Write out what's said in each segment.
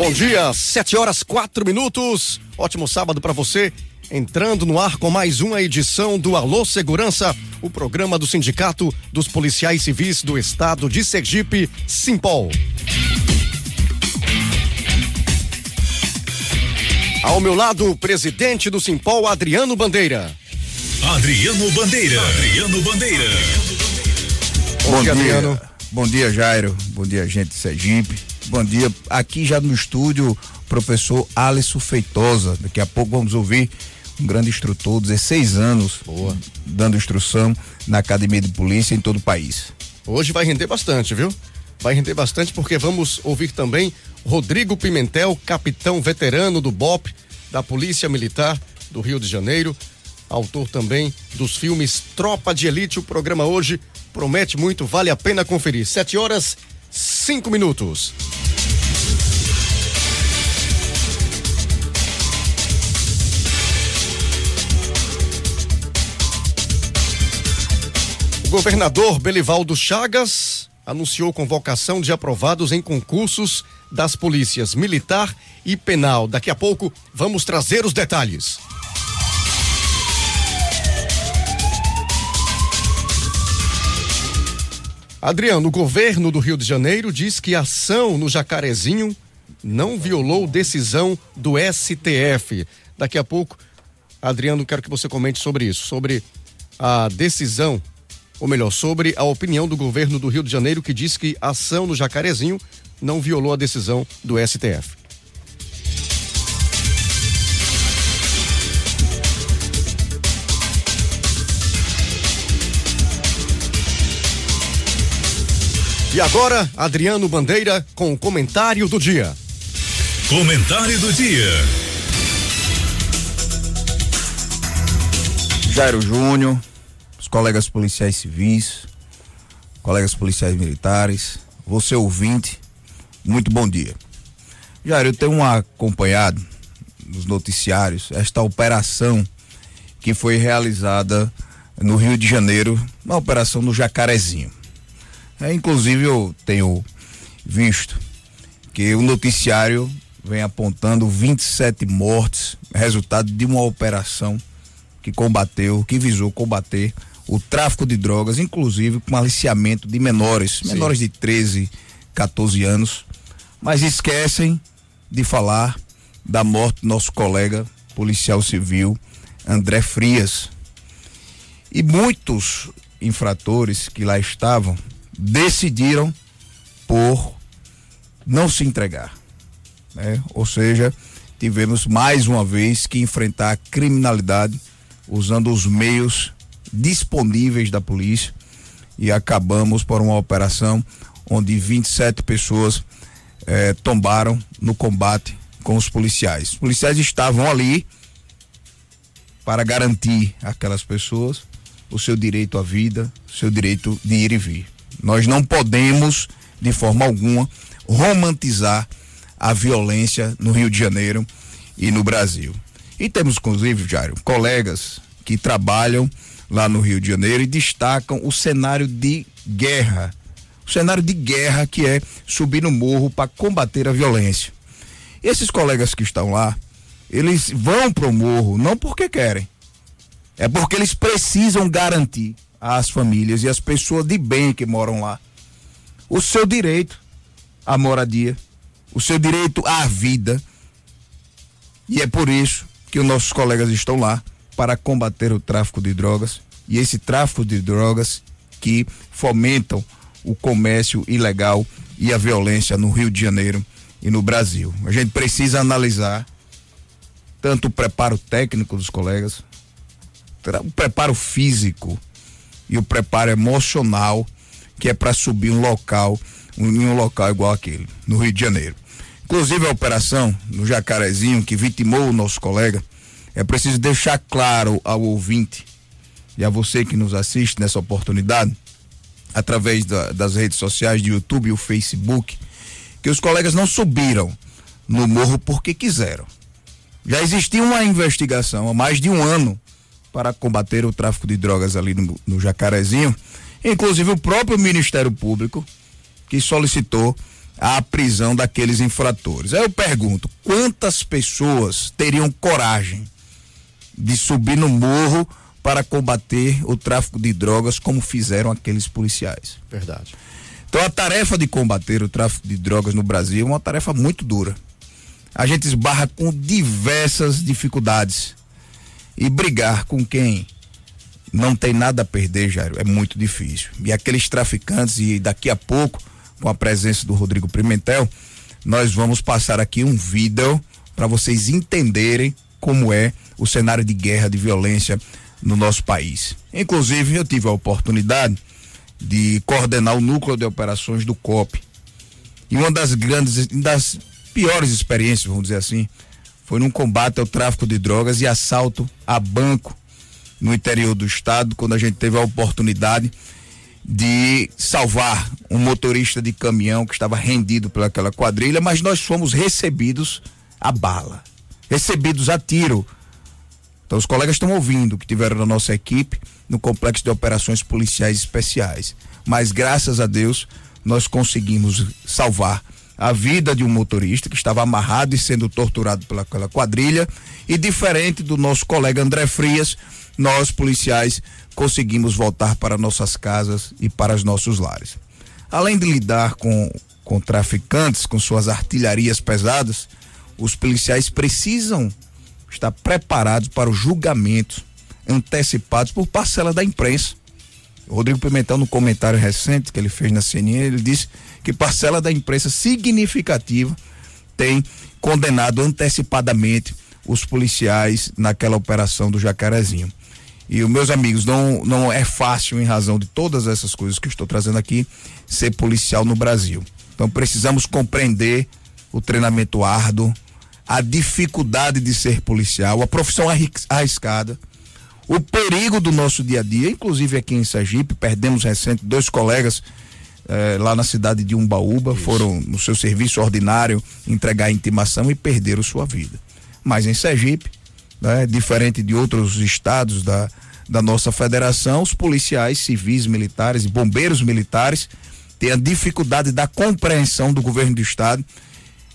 Bom dia, 7 horas quatro minutos. Ótimo sábado para você. Entrando no ar com mais uma edição do Alô Segurança, o programa do Sindicato dos Policiais Civis do Estado de Sergipe, Simpol. Ao meu lado, o presidente do Simpol, Adriano Bandeira. Adriano Bandeira. Adriano Bandeira. Bom, Bom dia, Adriano. Bom dia, Jairo. Bom dia, gente de Sergipe. Bom dia. Aqui já no estúdio, professor Alisson Feitosa. Daqui a pouco vamos ouvir um grande instrutor, 16 anos, Boa. dando instrução na Academia de Polícia em todo o país. Hoje vai render bastante, viu? Vai render bastante porque vamos ouvir também Rodrigo Pimentel, capitão veterano do BOP, da Polícia Militar do Rio de Janeiro, autor também dos filmes Tropa de Elite. O programa hoje promete muito, vale a pena conferir. Sete horas, cinco minutos. governador Belivaldo Chagas anunciou convocação de aprovados em concursos das polícias militar e penal. Daqui a pouco vamos trazer os detalhes. Adriano, o governo do Rio de Janeiro diz que a ação no Jacarezinho não violou decisão do STF. Daqui a pouco, Adriano, quero que você comente sobre isso, sobre a decisão ou melhor, sobre a opinião do governo do Rio de Janeiro que diz que a ação no Jacarezinho não violou a decisão do STF. E agora, Adriano Bandeira com o comentário do dia. Comentário do dia. Jairo Júnior, colegas policiais civis, colegas policiais militares, você ouvinte, muito bom dia. Jair, eu tenho acompanhado nos noticiários esta operação que foi realizada no Rio de Janeiro, uma operação no Jacarezinho. É, inclusive eu tenho visto que o noticiário vem apontando 27 mortes, resultado de uma operação que combateu, que visou combater o tráfico de drogas, inclusive com aliciamento de menores, Sim. menores de 13, 14 anos, mas esquecem de falar da morte do nosso colega policial civil André Frias. E muitos infratores que lá estavam decidiram por não se entregar. Né? Ou seja, tivemos mais uma vez que enfrentar a criminalidade usando os meios disponíveis da polícia e acabamos por uma operação onde 27 pessoas eh, tombaram no combate com os policiais. Os policiais estavam ali para garantir aquelas pessoas o seu direito à vida, o seu direito de ir e vir. Nós não podemos, de forma alguma, romantizar a violência no Rio de Janeiro e no Brasil. E temos, inclusive, Jairo, colegas que trabalham lá no Rio de Janeiro e destacam o cenário de guerra. O cenário de guerra que é subir no morro para combater a violência. Esses colegas que estão lá, eles vão para o morro não porque querem, é porque eles precisam garantir às famílias e às pessoas de bem que moram lá o seu direito à moradia, o seu direito à vida. E é por isso que os nossos colegas estão lá para combater o tráfico de drogas e esse tráfico de drogas que fomentam o comércio ilegal e a violência no Rio de Janeiro e no Brasil. A gente precisa analisar tanto o preparo técnico dos colegas, o preparo físico e o preparo emocional, que é para subir um local em um local igual aquele, no Rio de Janeiro. Inclusive a operação no Jacarezinho, que vitimou o nosso colega, é preciso deixar claro ao ouvinte e a você que nos assiste nessa oportunidade, através da, das redes sociais de YouTube e o Facebook, que os colegas não subiram no morro porque quiseram. Já existia uma investigação há mais de um ano para combater o tráfico de drogas ali no, no Jacarezinho, inclusive o próprio Ministério Público que solicitou a prisão daqueles infratores. Aí eu pergunto, quantas pessoas teriam coragem de subir no morro para combater o tráfico de drogas como fizeram aqueles policiais? Verdade. Então a tarefa de combater o tráfico de drogas no Brasil é uma tarefa muito dura. A gente esbarra com diversas dificuldades. E brigar com quem não tem nada a perder, Jairo, é muito difícil. E aqueles traficantes, e daqui a pouco, com a presença do Rodrigo Pimentel, nós vamos passar aqui um vídeo para vocês entenderem como é o cenário de guerra, de violência no nosso país. Inclusive, eu tive a oportunidade de coordenar o núcleo de operações do COP. E uma das grandes, das piores experiências, vamos dizer assim, foi num combate ao tráfico de drogas e assalto a banco no interior do estado, quando a gente teve a oportunidade de salvar um motorista de caminhão que estava rendido pelaquela quadrilha, mas nós fomos recebidos a bala, recebidos a tiro. Então os colegas estão ouvindo que tiveram na nossa equipe no complexo de operações policiais especiais. Mas graças a Deus nós conseguimos salvar a vida de um motorista que estava amarrado e sendo torturado pelaquela quadrilha e diferente do nosso colega André Frias, nós policiais conseguimos voltar para nossas casas e para os nossos lares. Além de lidar com, com traficantes, com suas artilharias pesadas, os policiais precisam estar preparados para o julgamento antecipados por parcela da imprensa. Rodrigo Pimentel, no comentário recente que ele fez na CNN, ele disse que parcela da imprensa significativa tem condenado antecipadamente os policiais naquela operação do Jacarezinho. E os meus amigos, não, não é fácil, em razão de todas essas coisas que estou trazendo aqui, ser policial no Brasil. Então precisamos compreender o treinamento árduo, a dificuldade de ser policial, a profissão arriscada, o perigo do nosso dia a dia, inclusive aqui em Sergipe, perdemos recente dois colegas eh, lá na cidade de Umbaúba, Isso. foram no seu serviço ordinário entregar a intimação e perderam sua vida. Mas em Sergipe, né, diferente de outros estados da, da nossa federação, os policiais civis, militares e bombeiros militares têm a dificuldade da compreensão do governo do estado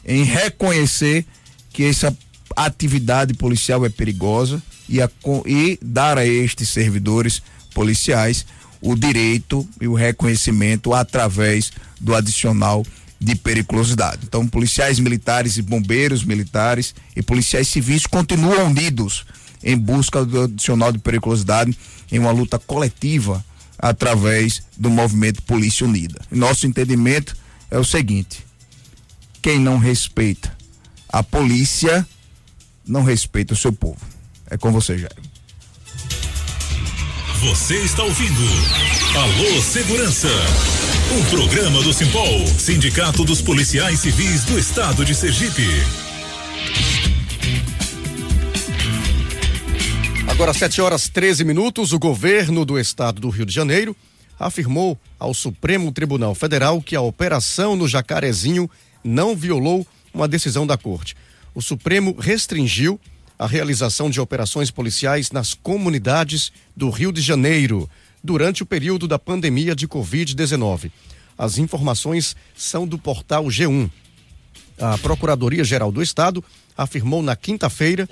em reconhecer que essa atividade policial é perigosa e, a, e dar a estes servidores policiais o direito e o reconhecimento através do adicional de periculosidade. Então, policiais militares e bombeiros militares e policiais civis continuam unidos em busca do adicional de periculosidade em uma luta coletiva através do movimento Polícia Unida. Nosso entendimento é o seguinte: quem não respeita a polícia não respeita o seu povo. É com você, Jair. Você está ouvindo Alô Segurança. Um programa do Simpol, Sindicato dos Policiais Civis do Estado de Sergipe. Agora, 7 horas 13 minutos, o governo do estado do Rio de Janeiro afirmou ao Supremo Tribunal Federal que a operação no Jacarezinho não violou uma decisão da corte. O Supremo restringiu a realização de operações policiais nas comunidades do Rio de Janeiro durante o período da pandemia de Covid-19. As informações são do portal G1. A Procuradoria-Geral do Estado afirmou na quinta-feira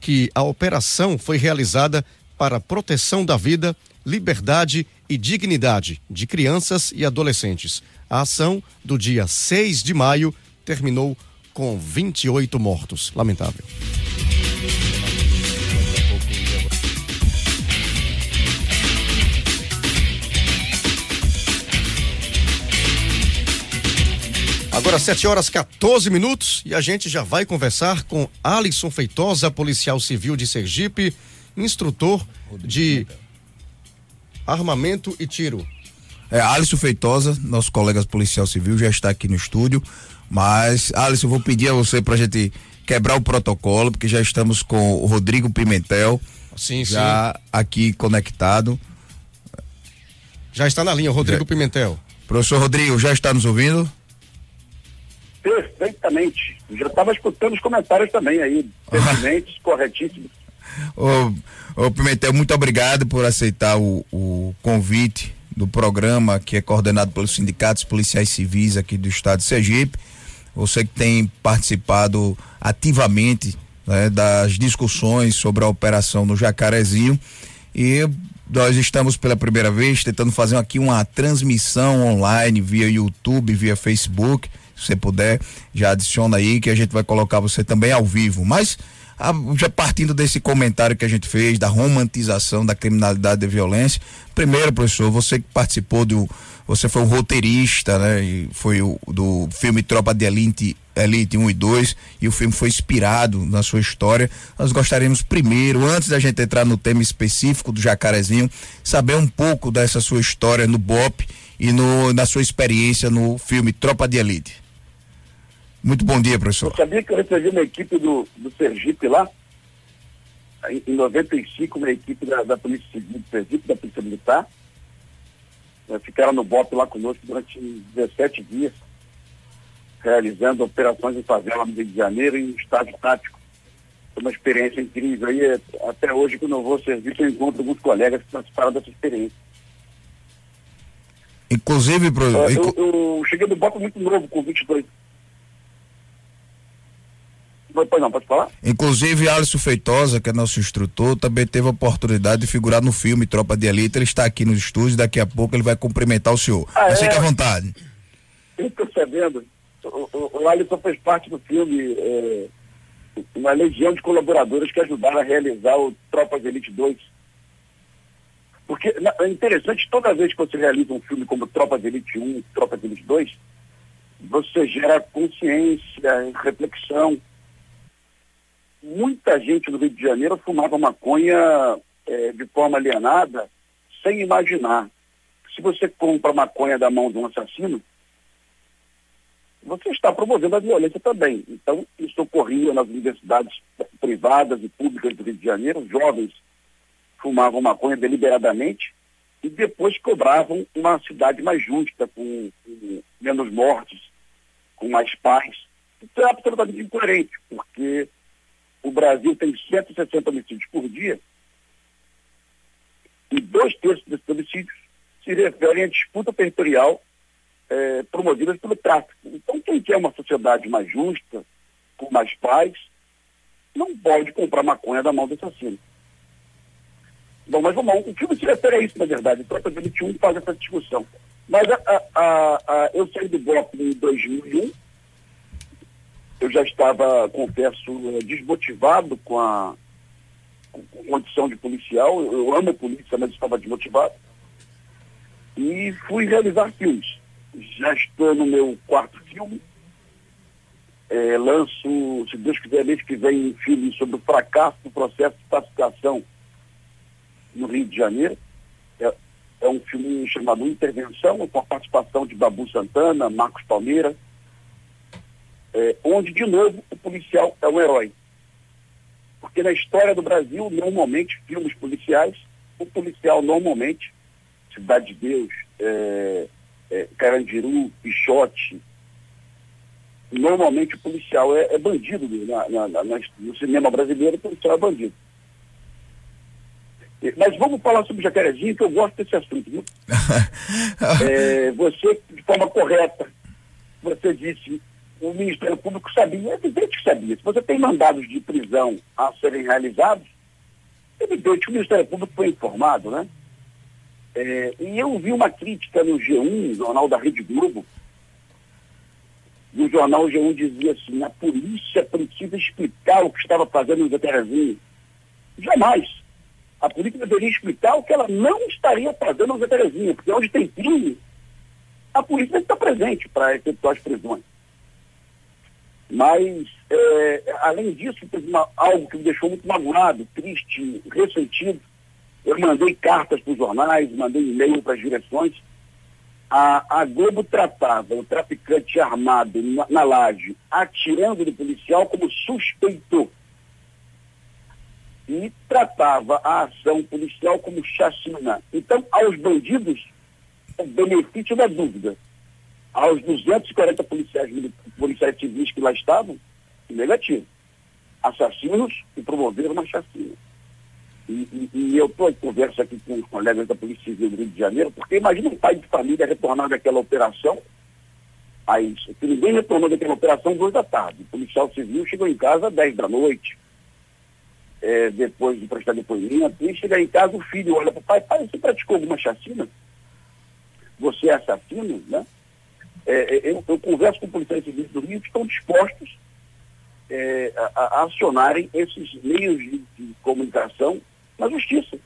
que a operação foi realizada para proteção da vida, liberdade e dignidade de crianças e adolescentes. A ação do dia 6 de maio terminou com 28 mortos. Lamentável. Agora 7 horas 14 minutos e a gente já vai conversar com Alisson Feitosa, policial civil de Sergipe, instrutor de armamento e tiro. É, Alisson Feitosa, nosso colega policial civil, já está aqui no estúdio. Mas, Alisson, eu vou pedir a você para a gente quebrar o protocolo, porque já estamos com o Rodrigo Pimentel. Sim, já sim. aqui conectado. Já está na linha, Rodrigo já. Pimentel. Professor Rodrigo, já está nos ouvindo? Perfeitamente. Já estava escutando os comentários também aí, pertinentes, corretíssimos. Ô, ô Pimentel, muito obrigado por aceitar o, o convite do programa que é coordenado pelos sindicatos policiais civis aqui do estado de Sergipe. Você que tem participado ativamente né, das discussões sobre a operação no Jacarezinho e nós estamos pela primeira vez tentando fazer aqui uma transmissão online via YouTube, via Facebook. Se você puder, já adiciona aí que a gente vai colocar você também ao vivo. Mas já partindo desse comentário que a gente fez da romantização da criminalidade e da violência, primeiro, professor, você que participou do você foi o roteirista, né? E foi o do filme Tropa de Elite, Elite 1 e 2, e o filme foi inspirado na sua história. Nós gostaríamos primeiro, antes da gente entrar no tema específico do Jacarezinho, saber um pouco dessa sua história no BOP e no, na sua experiência no filme Tropa de Elite. Muito bom dia, professor. Eu sabia que eu recebi uma equipe do, do Sergipe lá, em, em 95, uma equipe da, da Polícia Civil do Sergipe, da Polícia Militar. É, ficaram no BOP lá conosco durante 17 dias, realizando operações em favela no Rio de Janeiro em estágio tático. Foi uma experiência incrível. Aí, é, até hoje, quando eu vou ao serviço, eu encontro alguns colegas que participaram dessa experiência. Inclusive, professor. É, eu, eu, cheguei no BOP muito novo, com 22 Pois não, pode falar? Inclusive, Alisson Feitosa, que é nosso instrutor, também teve a oportunidade de figurar no filme Tropa de Elite. Ele está aqui nos estúdios, daqui a pouco ele vai cumprimentar o senhor. Ah, é? Fique à vontade. Estou sabendo. O, o, o Alisson fez parte do filme, é, uma legião de colaboradores que ajudaram a realizar o Tropa de Elite 2. Porque é interessante, toda vez que você realiza um filme como Tropa de Elite 1, Tropa de Elite 2, você gera consciência, reflexão, muita gente no Rio de Janeiro fumava maconha é, de forma alienada, sem imaginar. Se você compra maconha da mão de um assassino, você está promovendo a violência também. Então, isso ocorria nas universidades privadas e públicas do Rio de Janeiro. Jovens fumavam maconha deliberadamente e depois cobravam uma cidade mais justa, com, com menos mortes, com mais paz. Isso é absolutamente incoerente, porque o Brasil tem 160 homicídios por dia e dois terços desses homicídios se referem à disputa territorial é, promovida pelo tráfico. Então, quem quer uma sociedade mais justa, com mais paz, não pode comprar maconha da mão do assassino. Bom, mas vamos lá, o filme se refere a isso, na verdade. O de 21 faz essa discussão. Mas a, a, a, eu saí do bloco em 2001, eu já estava, confesso, eh, desmotivado com a, condição de policial. Eu, eu amo a polícia, mas estava desmotivado. E fui realizar filmes. Já estou no meu quarto filme. É, lanço, se Deus quiser, mês que vem, um filme sobre o fracasso do processo de pacificação no Rio de Janeiro. É, é um filme chamado Intervenção, com a participação de Babu Santana, Marcos Palmeira, é, onde, de novo, o policial é um herói. Porque na história do Brasil, normalmente, filmes policiais, o policial normalmente, Cidade de Deus, é, é, Carandiru, Pichote, normalmente o policial é, é bandido na, na, na, no cinema brasileiro, o policial é bandido. Mas vamos falar sobre Jacarezinho, que eu gosto desse assunto. Viu? é, você, de forma correta, você disse o Ministério Público sabia, é evidente que sabia. Se você tem mandados de prisão a serem realizados, é evidente que o Ministério Público foi informado, né? É, e eu vi uma crítica no G1, jornal da Rede Globo, no jornal G1 dizia assim, a polícia precisa explicar o que estava fazendo no Zeterezinho. Jamais. A polícia deveria explicar o que ela não estaria fazendo no Zeterezinho, porque onde tem crime, a polícia está presente para efetuar as prisões. Mas, é, além disso, teve uma, algo que me deixou muito magoado, triste, ressentido. Eu mandei cartas para os jornais, mandei e-mail para as direções, a, a Globo tratava o traficante armado na, na laje atirando no policial como suspeito e tratava a ação policial como chacina. Então, aos bandidos, o benefício da dúvida. Aos 240 policiais, policiais civis que lá estavam, negativo. Assassinos que promoveram uma chacina. E, e, e eu estou em conversa aqui com os colegas da Polícia Civil do Rio de Janeiro, porque imagina um pai de família retornar daquela operação, aí, se ninguém retornou daquela operação duas da tarde. O policial civil chegou em casa às 10 da noite, é, depois de prestar depoimento, e chega em casa, o filho olha para o pai, pai, você praticou alguma chacina? Você é assassino, né? É, é eu, eu, converso com policiais civis do Rio que estão dispostos é, a, a, acionarem esses meios de, de comunicação na justiça,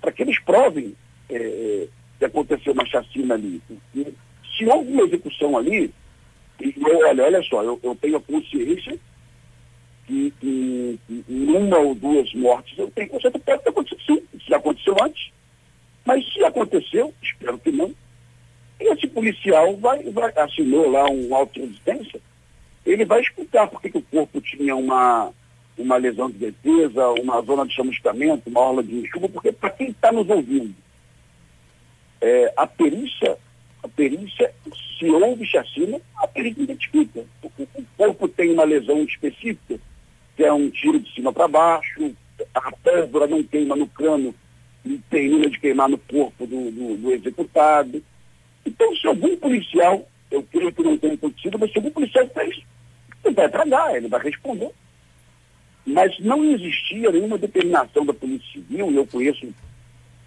para que eles provem é, é, que aconteceu uma chacina ali. E, se houve uma execução ali, e olha, olha só, eu, eu tenho a consciência que, em uma ou duas mortes eu tenho consciência, pode ter acontecido sim, se aconteceu antes. Mas se aconteceu, espero que não, esse policial vai, vai assinou lá um auto de resistência, ele vai explicar por que o corpo tinha uma, uma lesão de defesa, uma zona de chamuscamento, uma orla de enxuga, porque para quem está nos ouvindo, é, a perícia, a perícia, se houve chacina, a perícia identifica. O, corpo tem uma lesão específica, que é um tiro de cima para baixo, a pólvora não queima no cano e termina de queimar no corpo do, do, do executado. Então, se algum policial, eu creio que não tenha acontecido, mas se algum policial fez, ele vai tragar, ele vai responder. Mas não existia nenhuma determinação da Polícia Civil, e eu conheço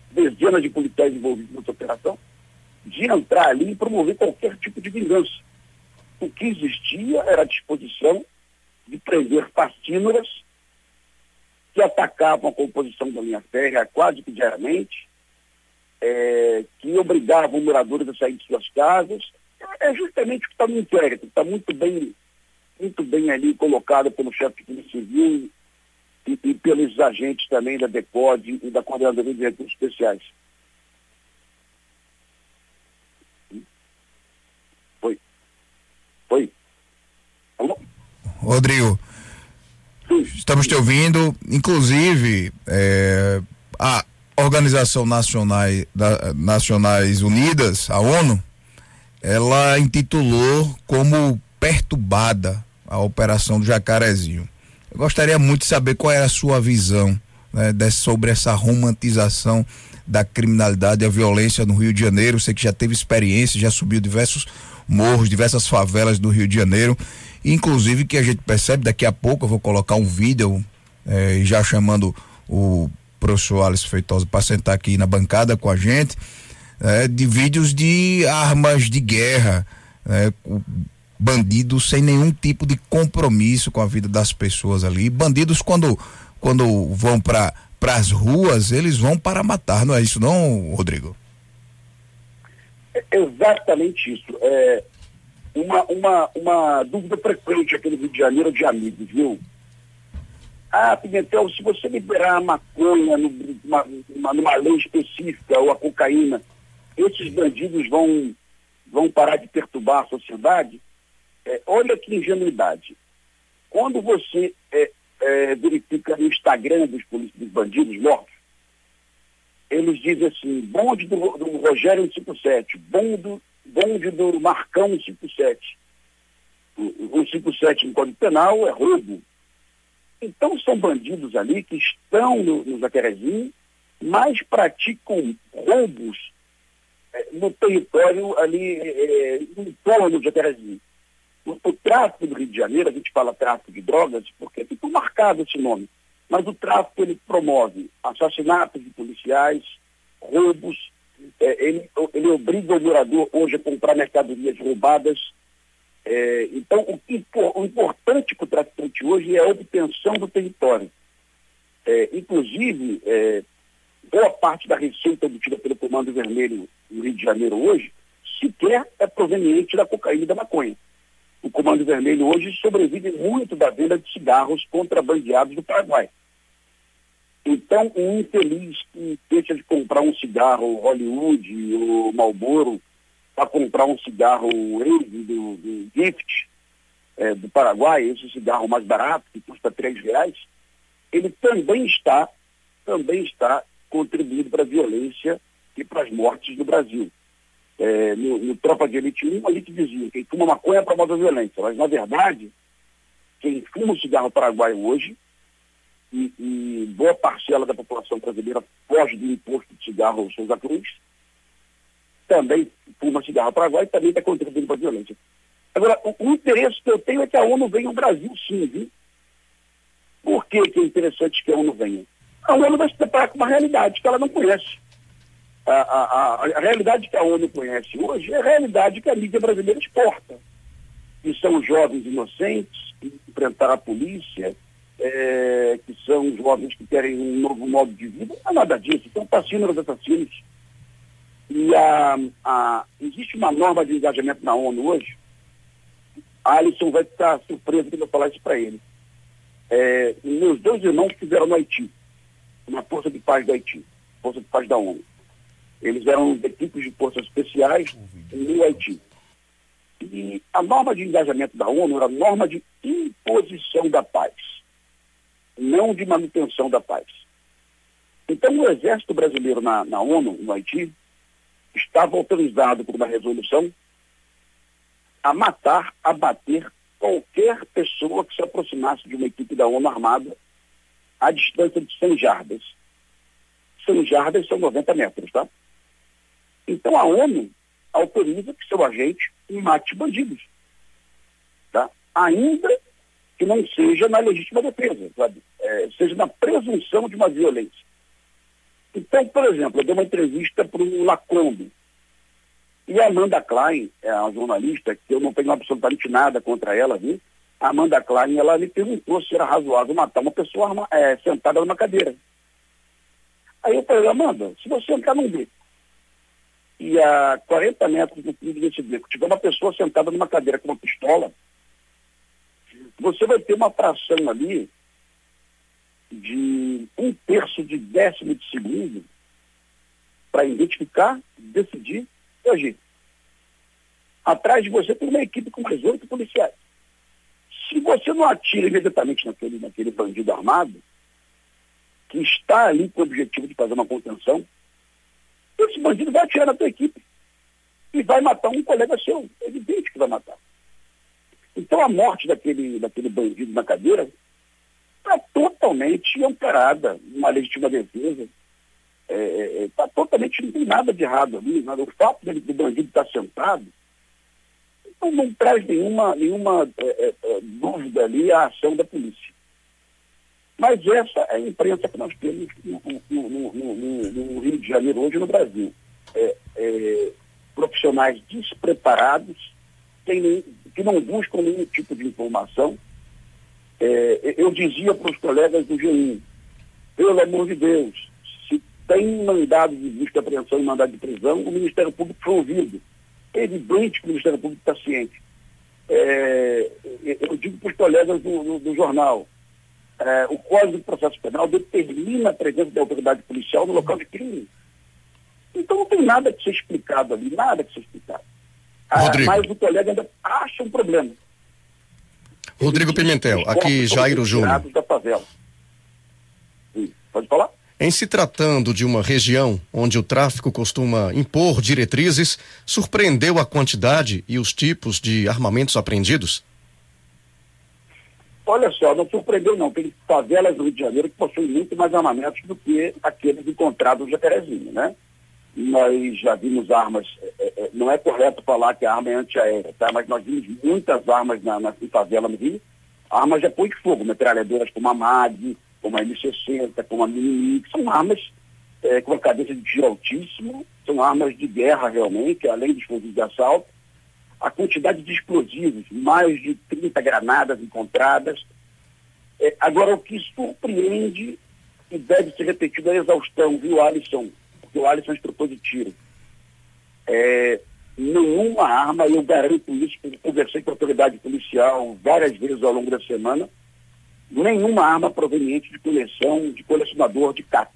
dezenas de policiais envolvidos nessa operação, de entrar ali e promover qualquer tipo de vingança. O que existia era a disposição de prender fascínoras que atacavam a composição da linha férrea quase que diariamente, é, que obrigavam moradores a sair de suas casas. É justamente o que está no inquérito, está muito bem muito bem ali colocada pelo chefe de polícia civil e, e, pelos agentes também da DECOD e da Coordenadoria de Recursos Especiais. Foi. Foi. Alô? Rodrigo, Sim. estamos te ouvindo. Inclusive, é, a Organização Nacional, da, Nacionais Unidas, a ONU, ela intitulou como perturbada a operação do Jacarezinho. Eu gostaria muito de saber qual era a sua visão né, sobre essa romantização da criminalidade e a violência no Rio de Janeiro. Você que já teve experiência, já subiu diversos morros, diversas favelas do Rio de Janeiro. Inclusive que a gente percebe, daqui a pouco eu vou colocar um vídeo, eh, já chamando o professor Alisson Feitosa para sentar aqui na bancada com a gente, eh, de vídeos de armas de guerra, bandidos sem nenhum tipo de compromisso com a vida das pessoas ali. Bandidos quando quando vão para para as ruas, eles vão para matar, não é isso não, Rodrigo? É exatamente isso. É uma, uma, uma dúvida frequente aqui no Rio de Janeiro de amigos, viu? Ah, Pimentel, se você liberar a maconha numa, numa, numa lei específica ou a cocaína, esses bandidos vão, vão parar de perturbar a sociedade? É, olha que ingenuidade. Quando você é, é, verifica no Instagram dos, dos bandidos mortos, eles dizem assim, bonde do, do Rogério 157, bonde, bonde do Marcão 157. O, o 157 no Código Penal é roubo. Então são bandidos ali que estão no, no Jacarezinho, mas praticam roubos é, no território ali, é, em torno do Jacarezinho. O, o, tráfico do Rio de Janeiro, a gente fala tráfico de drogas, porque ficou marcado esse nome. Mas o tráfico ele promove assassinatos de policiais, roubos, é, ele, ele obriga o morador hoje a comprar mercadorias roubadas. É, então, o, o importante para o traficante hoje é a obtenção do território. É, inclusive, é, boa parte da receita obtida pelo Comando Vermelho no Rio de Janeiro hoje sequer é proveniente da cocaína e da maconha o Comando Vermelho hoje sobrevive muito da venda de cigarros contrabandeados do Paraguai. Então, um infeliz que deixa de comprar um cigarro Hollywood ou Marlboro para comprar um cigarro Wave do, do Gift é, do Paraguai, esse cigarro mais barato, que custa três reais, ele também está, também está contribuindo para a violência e para as mortes no Brasil. É, no, no, Tropa de Elite 1, ali que dizia, quem fuma maconha promove a violência. Mas, na verdade, quem fuma o cigarro paraguaio hoje, e, e, boa parcela da população brasileira foge do imposto de cigarro Souza Cruz, também fuma cigarro paraguaio e também está contribuindo para a violência. Agora, o, o, interesse que eu tenho é que a ONU venha ao Brasil, sim, viu? Por que, que é interessante que a ONU venha? A ONU vai se deparar com uma realidade que ela não conhece. A, a, a, a, realidade que a ONU conhece hoje é a realidade que a mídia brasileira exporta. Que são jovens inocentes que enfrentaram a polícia, é, que são jovens que querem um novo modo de vida. Não é nada disso, são assassinos assassinos. E a, a, existe uma norma de engajamento na ONU hoje. A Alisson vai ficar surpreso quando eu falar isso para ele. É, meus dois irmãos estiveram no Haiti, na Força de Paz do Haiti, Força de Paz da ONU. Eles eram equipes de forças especiais no Haiti. E a norma de engajamento da ONU era a norma de imposição da paz, não de manutenção da paz. Então, o exército brasileiro na, na ONU, no Haiti, estava autorizado por uma resolução a matar, a bater qualquer pessoa que se aproximasse de uma equipe da ONU armada à distância de 100 jardas. 100 jardas são 90 metros, tá? Então a ONU autoriza que seu agente mate bandidos. Tá? Ainda que não seja na legítima defesa? É, seja na presunção de uma violência. Então, por exemplo, eu dei uma entrevista para o Lacombe. E a Amanda Klein, é uma jornalista, que eu não tenho absolutamente nada contra ela, viu? A Amanda Klein, ela me perguntou se era razoável matar uma pessoa é, sentada numa cadeira. Aí eu falei, Amanda, se você entrar num beco e a 40 metros do fundo desse beco tiver uma pessoa sentada numa cadeira com uma pistola, você vai ter uma fração ali de um terço de décimo de segundo para identificar, decidir e agir. Atrás de você tem uma equipe com mais oito policiais. Se você não atira imediatamente naquele, naquele bandido armado, que está ali com o objetivo de fazer uma contenção, esse bandido vai atirar na tua equipe e vai matar um colega seu. É evidente que vai matar. Então a morte daquele, daquele bandido na cadeira está totalmente amparada numa legítima defesa. Está é, é, tá totalmente, não tem nada de errado ali. Nada. O fato dele, do bandido estar sentado não, não traz nenhuma, nenhuma é, é, é, dúvida ali à ação da polícia. Mas essa é a imprensa que nós temos no, no, no, no Rio de Janeiro hoje no Brasil. É, é, profissionais despreparados, que não buscam nenhum tipo de informação. É, eu dizia para os colegas do G1, pelo amor de Deus, se tem mandado de busca, apreensão e mandado de prisão, o Ministério Público foi ouvido. É evidente que o Ministério Público está ciente. É, eu digo para os colegas do, do, do jornal, é, o Código de Processo Penal determina a presença da autoridade policial no local de crime. Então não tem nada que ser explicado ali, nada que ser explicado. Ah, mas o colega ainda acha um problema. Rodrigo Pimentel, aqui Jairo Júnior. Da favela. Sim, pode falar? Em se tratando de uma região onde o tráfico costuma impor diretrizes, surpreendeu a quantidade e os tipos de armamentos apreendidos? Olha só, não surpreendeu não. Tem favelas do Rio de Janeiro que possuem muito mais armamentos do que aqueles encontrados no Jacarezinho, né? Nós já vimos armas, é, é, não é correto falar que a arma é antiaérea, tá? Mas nós vimos muitas armas na, na favela no Rio, armas de apoio de fogo, metralhadoras como a MAG, como a M60, como a Mini, que são armas é, com a cadência de tiro altíssimo, são armas de guerra realmente, além dos fuzis de assalto, a quantidade de explosivos, mais de 30 granadas encontradas. É, agora, o que surpreende e deve ser repetido é a exaustão, viu, Alisson? Porque o Alisson de tiro. É, nenhuma arma, eu garanto isso, porque conversei com a autoridade policial várias vezes ao longo da semana, nenhuma arma proveniente de coleção, de colecionador de CAC.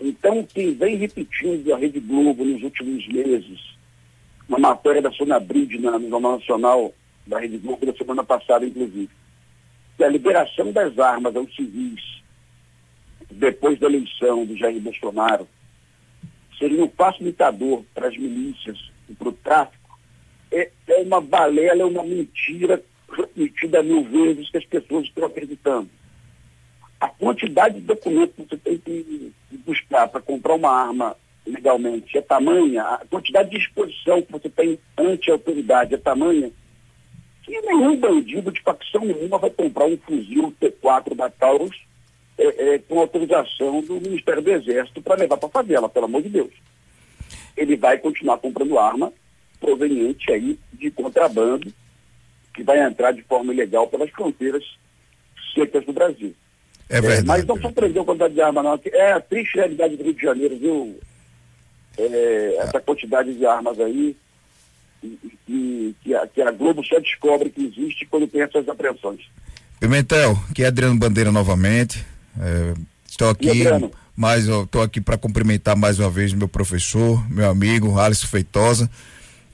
Então, quem vem repetindo a Rede Globo nos últimos meses, uma matéria da Sônia Bride na, Jornal Nacional da Rede Globo da semana passada, inclusive, que a liberação das armas aos civis depois da eleição do Jair Bolsonaro seria um facilitador para as milícias e para o tráfico, é, é uma balela, é uma mentira repetida mil vezes que as pessoas estão acreditando. A quantidade de documentos que você tem que buscar para comprar uma arma legalmente é tamanha, a quantidade de exposição que você tem ante a autoridade é tamanha, que nenhum bandido de facção nenhuma vai comprar um fuzil T4 da Taurus é, é, com autorização do Ministério do Exército para levar para a favela, pelo amor de Deus. Ele vai continuar comprando arma proveniente aí de contrabando que vai entrar de forma ilegal pelas fronteiras secas do Brasil. É verdade. É, mas não surpreendeu a quantidade de arma, não. É a triste realidade do Rio de Janeiro, viu? É, essa quantidade de armas aí, e, e, que, a, que a Globo só descobre que existe quando tem essas apreensões. Pimentel, que é Adriano Bandeira novamente. É, estou aqui, mas estou aqui para cumprimentar mais uma vez meu professor, meu amigo Alisson Feitosa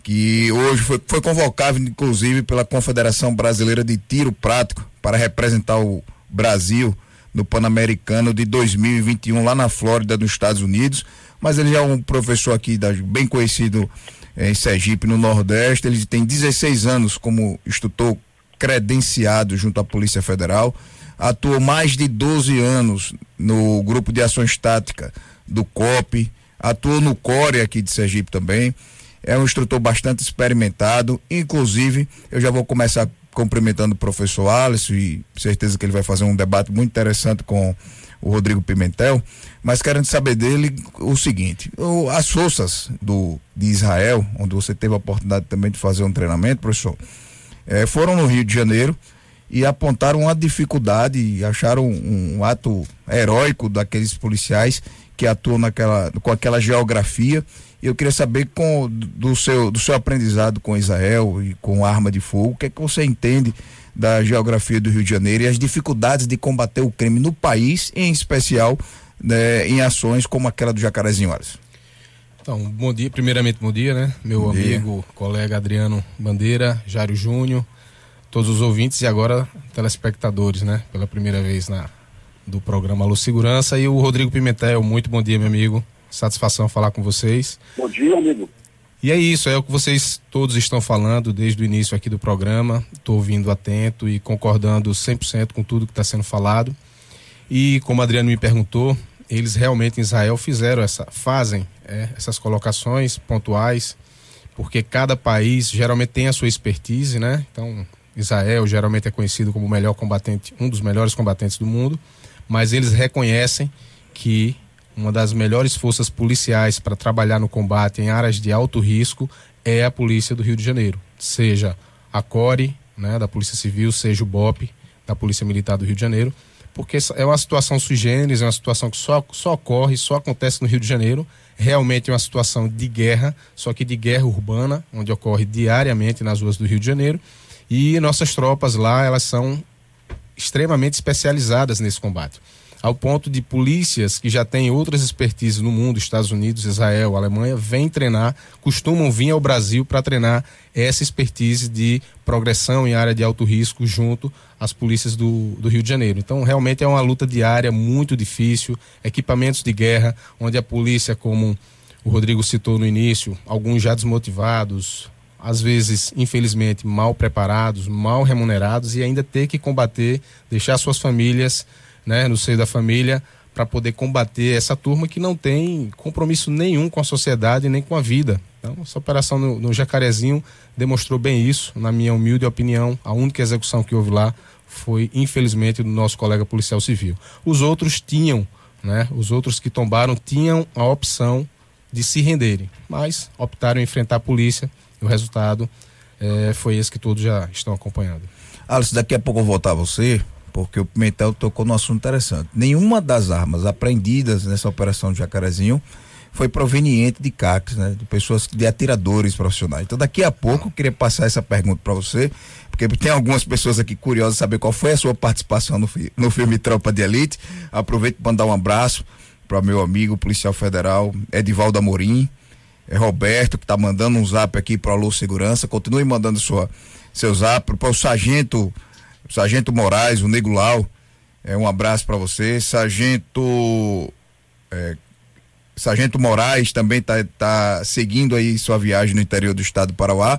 que hoje foi, foi convocado, inclusive, pela Confederação Brasileira de Tiro Prático para representar o Brasil no Pan-Americano de 2021 lá na Flórida, nos Estados Unidos. Mas ele já é um professor aqui da, bem conhecido eh, em Sergipe, no Nordeste. Ele tem 16 anos como instrutor credenciado junto à Polícia Federal. Atuou mais de 12 anos no grupo de ação estática do COP. Atuou no CORE aqui de Sergipe também. É um instrutor bastante experimentado, inclusive eu já vou começar cumprimentando o professor Alisson e certeza que ele vai fazer um debate muito interessante com o Rodrigo Pimentel, mas querendo saber dele o seguinte, o, as forças do, de Israel, onde você teve a oportunidade também de fazer um treinamento, professor, é, foram no Rio de Janeiro e apontaram uma dificuldade e acharam um, um ato heróico daqueles policiais que atuam naquela, com aquela geografia eu queria saber com, do, seu, do seu aprendizado com Israel e com arma de fogo, o que é que você entende da geografia do Rio de Janeiro e as dificuldades de combater o crime no país, em especial né, em ações como aquela do Jacarezinho Alisson. Então, bom dia, primeiramente bom dia, né? Meu bom amigo, dia. colega Adriano Bandeira, Jário Júnior, todos os ouvintes e agora telespectadores, né? Pela primeira vez na do programa Luz Segurança e o Rodrigo Pimentel, muito bom dia, meu amigo. Satisfação falar com vocês. Bom dia, amigo. E é isso, é o que vocês todos estão falando desde o início aqui do programa. Estou ouvindo atento e concordando 100% com tudo que está sendo falado. E como o Adriano me perguntou, eles realmente em Israel fizeram essa, fazem é, essas colocações pontuais, porque cada país geralmente tem a sua expertise, né? Então, Israel geralmente é conhecido como o melhor combatente, um dos melhores combatentes do mundo, mas eles reconhecem que uma das melhores forças policiais para trabalhar no combate em áreas de alto risco é a Polícia do Rio de Janeiro, seja a CORE, né, da Polícia Civil, seja o BOP, da Polícia Militar do Rio de Janeiro, porque é uma situação sui generis, é uma situação que só, só ocorre, só acontece no Rio de Janeiro, realmente é uma situação de guerra, só que de guerra urbana, onde ocorre diariamente nas ruas do Rio de Janeiro, e nossas tropas lá, elas são extremamente especializadas nesse combate ao ponto de polícias que já têm outras expertises no mundo, Estados Unidos, Israel, Alemanha, vêm treinar, costumam vir ao Brasil para treinar essa expertise de progressão em área de alto risco junto às polícias do, do Rio de Janeiro. Então, realmente é uma luta diária muito difícil, equipamentos de guerra, onde a polícia, como o Rodrigo citou no início, alguns já desmotivados, às vezes, infelizmente, mal preparados, mal remunerados e ainda ter que combater, deixar suas famílias né, no seio da família, para poder combater essa turma que não tem compromisso nenhum com a sociedade nem com a vida. Então, essa operação no, no Jacarezinho demonstrou bem isso, na minha humilde opinião. A única execução que houve lá foi, infelizmente, do nosso colega policial civil. Os outros tinham, né, os outros que tombaram tinham a opção de se renderem, mas optaram enfrentar a polícia o resultado é, foi esse que todos já estão acompanhando. Alice, daqui a pouco eu vou voltar a você, porque o Pimentel tocou num assunto interessante. Nenhuma das armas apreendidas nessa operação de Jacarezinho foi proveniente de CACs, né? De pessoas, de atiradores profissionais. Então daqui a pouco eu queria passar essa pergunta para você, porque tem algumas pessoas aqui curiosas saber qual foi a sua participação no, no filme Tropa de Elite. Aproveito para mandar um abraço para meu amigo policial federal Edivaldo Amorim, Roberto, que está mandando um zap aqui para a Alô Segurança. Continue mandando sua, seu zap para o Sargento, Sargento Moraes, o Nego Lau. É, um abraço para você. Sargento. É, Sargento Moraes também está tá seguindo aí sua viagem no interior do estado do Parauá.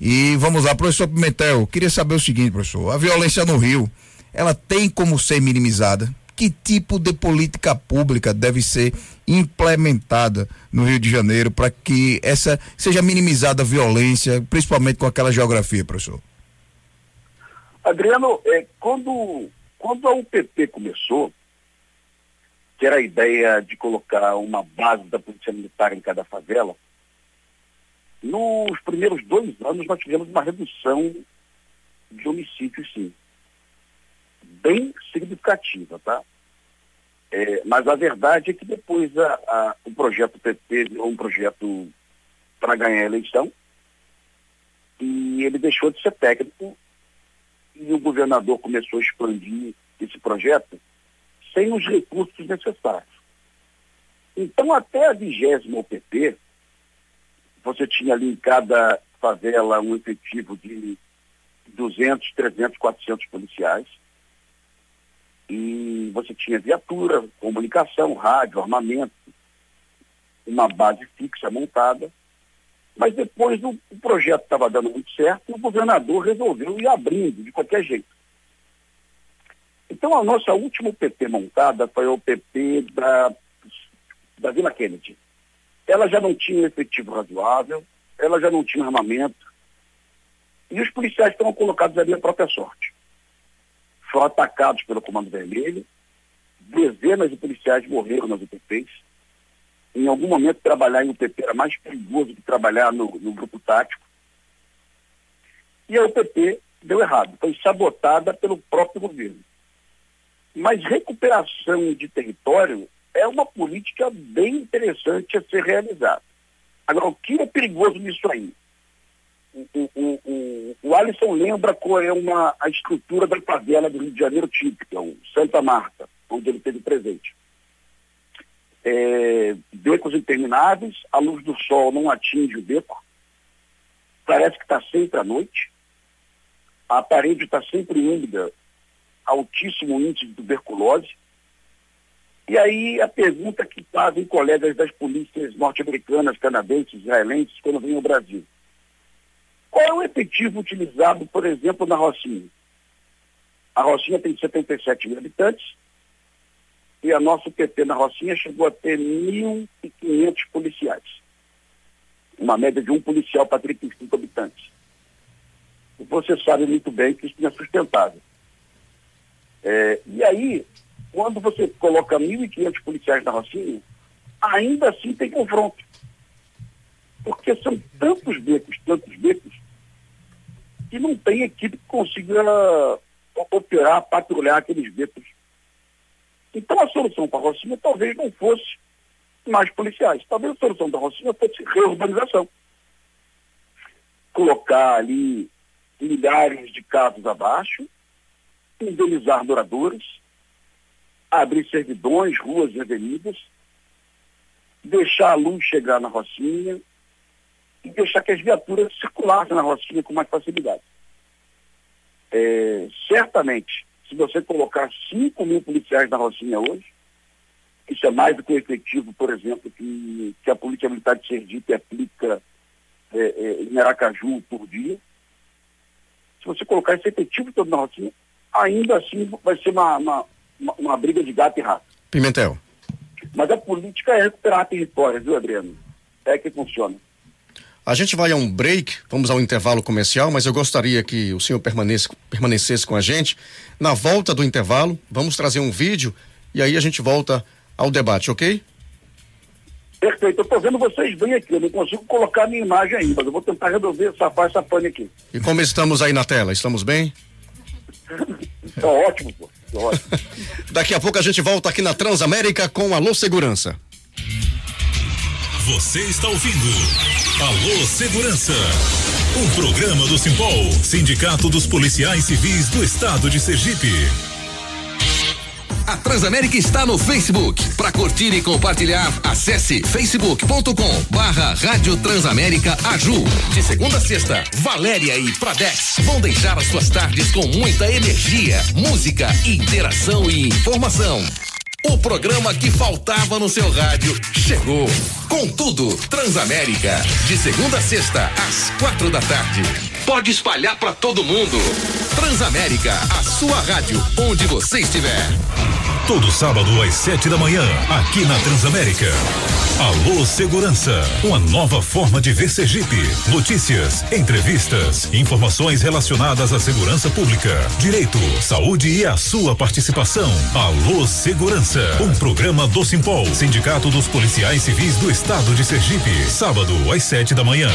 E vamos lá, professor Pimentel, queria saber o seguinte, professor, a violência no Rio, ela tem como ser minimizada? Que tipo de política pública deve ser implementada no Rio de Janeiro para que essa seja minimizada a violência, principalmente com aquela geografia, professor? Adriano, é, quando, quando a UPP começou, que era a ideia de colocar uma base da Polícia Militar em cada favela, nos primeiros dois anos nós tivemos uma redução de homicídios, sim. Bem significativa, tá? É, mas a verdade é que depois a, a, o projeto PT virou um projeto para ganhar a eleição e ele deixou de ser técnico e o governador começou a expandir esse projeto sem os recursos necessários. Então, até a vigésima OPP, você tinha ali em cada favela um efetivo de 200, 300, 400 policiais. E você tinha viatura, comunicação, rádio, armamento, uma base fixa montada. Mas depois o, o projeto estava dando muito certo e o governador resolveu ir abrindo de qualquer jeito. Então a nossa última UPP montada foi a UPP da, da Vila Kennedy. Ela já não tinha efetivo razoável, ela já não tinha armamento, e os policiais foram colocados à própria sorte. Foram atacados pelo Comando Vermelho, dezenas de policiais morreram nas UPPs. Em algum momento, trabalhar em UPP era mais perigoso que trabalhar no, no grupo tático. E a UPP deu errado, foi sabotada pelo próprio governo. Mas recuperação de território é uma política bem interessante a ser realizada. Agora, o que é perigoso nisso aí? O, o, o, o Alisson lembra qual é uma, a estrutura da favela do Rio de Janeiro típica, o Santa Marta, onde ele teve presente. É, becos intermináveis, a luz do sol não atinge o beco, parece que está sempre à noite, a parede está sempre úmida, altíssimo índice de tuberculose, e aí a pergunta que fazem colegas das polícias norte-americanas, canadenses, israelenses, quando vêm ao Brasil. Qual é o efetivo utilizado, por exemplo, na Rocinha? A Rocinha tem 77 mil habitantes e a nossa PT na Rocinha chegou a ter 1.500 policiais. Uma média de um policial para 35 habitantes. E você sabe muito bem que isso não é sustentável. É, e aí, quando você coloca 1.500 policiais na Rocinha, ainda assim tem confronto. Porque são tantos becos, tantos becos, que não tem equipe que consiga operar, patrulhar aqueles becos. Então a solução para a Rocinha talvez não fosse mais policiais. Talvez a solução da Rocinha fosse reurbanização. Colocar ali milhares de casas abaixo, indenizar moradores, abrir servidões, ruas e avenidas, deixar a luz chegar na Rocinha e deixar que as viaturas circulassem na Rocinha com mais facilidade. É, certamente, se você colocar 5 mil policiais na Rocinha hoje, isso é mais do que o efetivo, por exemplo, que, que a Polícia Militar de Sergipe aplica é, é, em Aracaju por dia. Se você colocar esse efetivo todo na Rocinha, ainda assim vai ser uma, uma uma, uma briga de gato e rato. Pimentel. Mas a política é recuperar território, viu, Adriano? É que funciona. A gente vai a um break, vamos ao intervalo comercial, mas eu gostaria que o senhor permanece, permanecesse com a gente. Na volta do intervalo, vamos trazer um vídeo e aí a gente volta ao debate, ok? Perfeito, eu estou vendo vocês bem aqui, eu não consigo colocar a minha imagem aí, mas eu vou tentar resolver essa essa pane aqui. E como estamos aí na tela? Estamos bem? Tá ótimo, pô. Daqui a pouco a gente volta aqui na Transamérica com Alô Segurança. Você está ouvindo Alô Segurança, um programa do Simpol, Sindicato dos Policiais Civis do Estado de Sergipe. A Transamérica está no Facebook. Para curtir e compartilhar, acesse facebook.com barra Rádio Transamérica Aju. De segunda a sexta, Valéria e Pradex vão deixar as suas tardes com muita energia, música, interação e informação. O programa que faltava no seu rádio chegou. Com tudo, Transamérica. De segunda a sexta, às quatro da tarde. Pode espalhar para todo mundo. Transamérica, a sua rádio, onde você estiver. Todo sábado às sete da manhã, aqui na Transamérica. Alô Segurança, uma nova forma de ver Sergipe. Notícias, entrevistas, informações relacionadas à segurança pública, direito, saúde e a sua participação. Alô Segurança, um programa do Simpol, Sindicato dos Policiais Civis do Estado de Sergipe. Sábado às sete da manhã.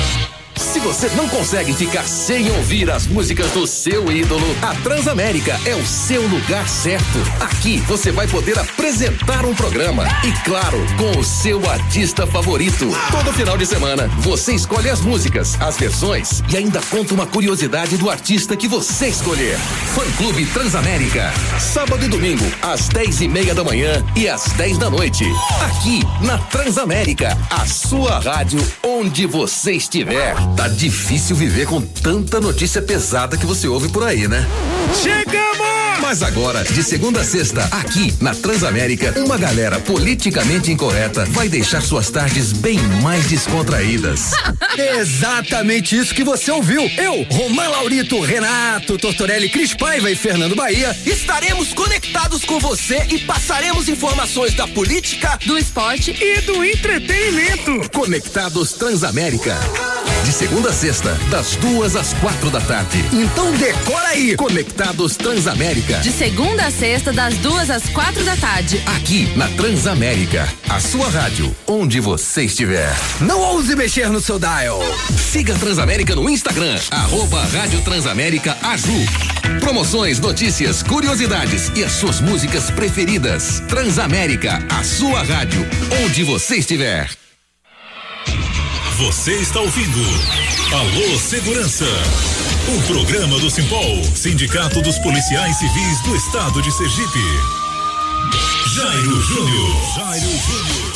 Se você não consegue ficar sem ouvir as músicas do seu ídolo, a Transamérica é o seu lugar certo. Aqui você vai poder apresentar um programa e, claro, com o seu artista favorito. Todo final de semana, você escolhe as músicas, as versões e ainda conta uma curiosidade do artista que você escolher. Fã Clube Transamérica. Sábado e domingo, às dez e meia da manhã e às dez da noite. Aqui na Transamérica, a sua rádio onde você estiver. Tá difícil viver com tanta notícia pesada que você ouve por aí, né? Chegamos! Mas agora, de segunda a sexta, aqui na Transamérica, uma galera politicamente incorreta vai deixar suas tardes bem mais descontraídas. Exatamente isso que você ouviu. Eu, Roman Laurito, Renato, Tortorelli, Cris Paiva e Fernando Bahia estaremos conectados com você e passaremos informações da política, do esporte e do entretenimento. Conectados Transamérica. De segunda a sexta, das duas às quatro da tarde. Então decora aí. Conectados Transamérica. De segunda a sexta, das duas às quatro da tarde. Aqui na Transamérica, a sua rádio, onde você estiver. Não ouse mexer no seu dial. Siga a Transamérica no Instagram, arroba Rádio Transamérica Aju. Promoções, notícias, curiosidades e as suas músicas preferidas. Transamérica, a sua rádio, onde você estiver. Você está ouvindo Alô Segurança, um programa do Simpol, Sindicato dos Policiais Civis do Estado de Sergipe. Jairo Júnior. Jairo Júnior.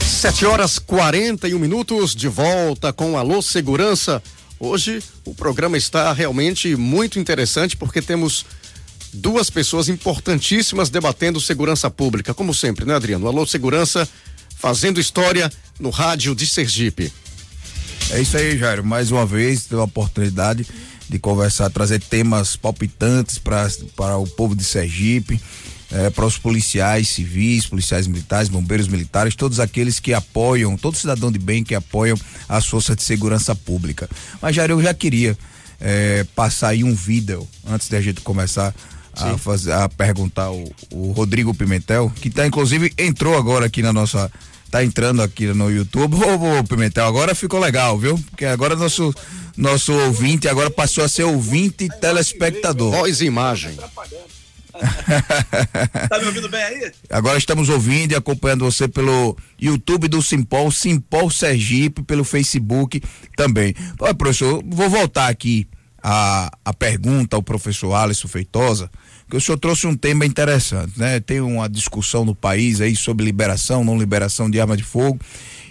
7 horas 41 minutos, de volta com Alô Segurança. Hoje o programa está realmente muito interessante porque temos duas pessoas importantíssimas debatendo segurança pública, como sempre, né, Adriano? Alô Segurança fazendo história no rádio de Sergipe. É isso aí, Jairo. Mais uma vez, teve a oportunidade de conversar, trazer temas palpitantes para o povo de Sergipe, é, para os policiais civis, policiais militares, bombeiros militares, todos aqueles que apoiam, todo cidadão de bem que apoiam as forças de segurança pública. Mas, Jairo, eu já queria é, passar aí um vídeo antes da gente começar a, fazer, a perguntar o, o Rodrigo Pimentel, que tá inclusive entrou agora aqui na nossa tá entrando aqui no YouTube. Ô, ô, Pimentel, agora ficou legal, viu? Porque agora nosso nosso ouvinte agora passou a ser ouvinte e telespectador. Voz e imagem. tá me ouvindo bem aí? Agora estamos ouvindo e acompanhando você pelo YouTube do Simpol, Simpol Sergipe, pelo Facebook também. Olha, professor, vou voltar aqui a, a pergunta ao professor Alisson Feitosa que o senhor trouxe um tema interessante, né? Tem uma discussão no país aí sobre liberação, não liberação de arma de fogo.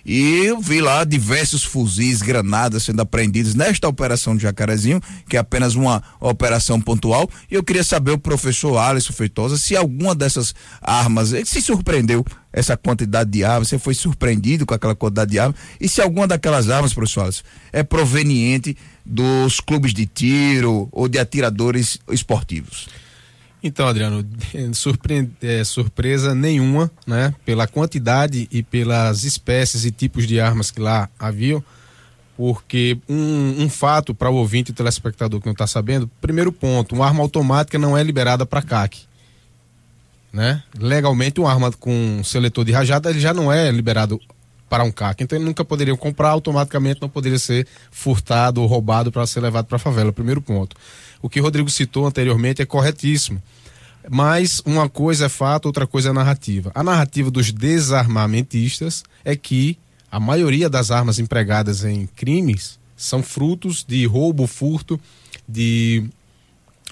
E eu vi lá diversos fuzis, granadas sendo apreendidos nesta operação de Jacarezinho, que é apenas uma operação pontual. E eu queria saber o professor Alisson Feitosa se alguma dessas armas, ele se surpreendeu essa quantidade de armas, você foi surpreendido com aquela quantidade de armas, e se alguma daquelas armas, professor Alisson, é proveniente dos clubes de tiro ou de atiradores esportivos. Então, Adriano, é, surpresa nenhuma, né? Pela quantidade e pelas espécies e tipos de armas que lá haviam, porque um, um fato para o ouvinte e telespectador que não está sabendo, primeiro ponto, uma arma automática não é liberada para CAC. Né? Legalmente, uma arma com seletor de rajada ele já não é liberado para um CAC. Então, ele nunca poderia comprar, automaticamente não poderia ser furtado ou roubado para ser levado para a favela. Primeiro ponto. O que Rodrigo citou anteriormente é corretíssimo. Mas uma coisa é fato, outra coisa é narrativa. A narrativa dos desarmamentistas é que a maioria das armas empregadas em crimes são frutos de roubo, furto, de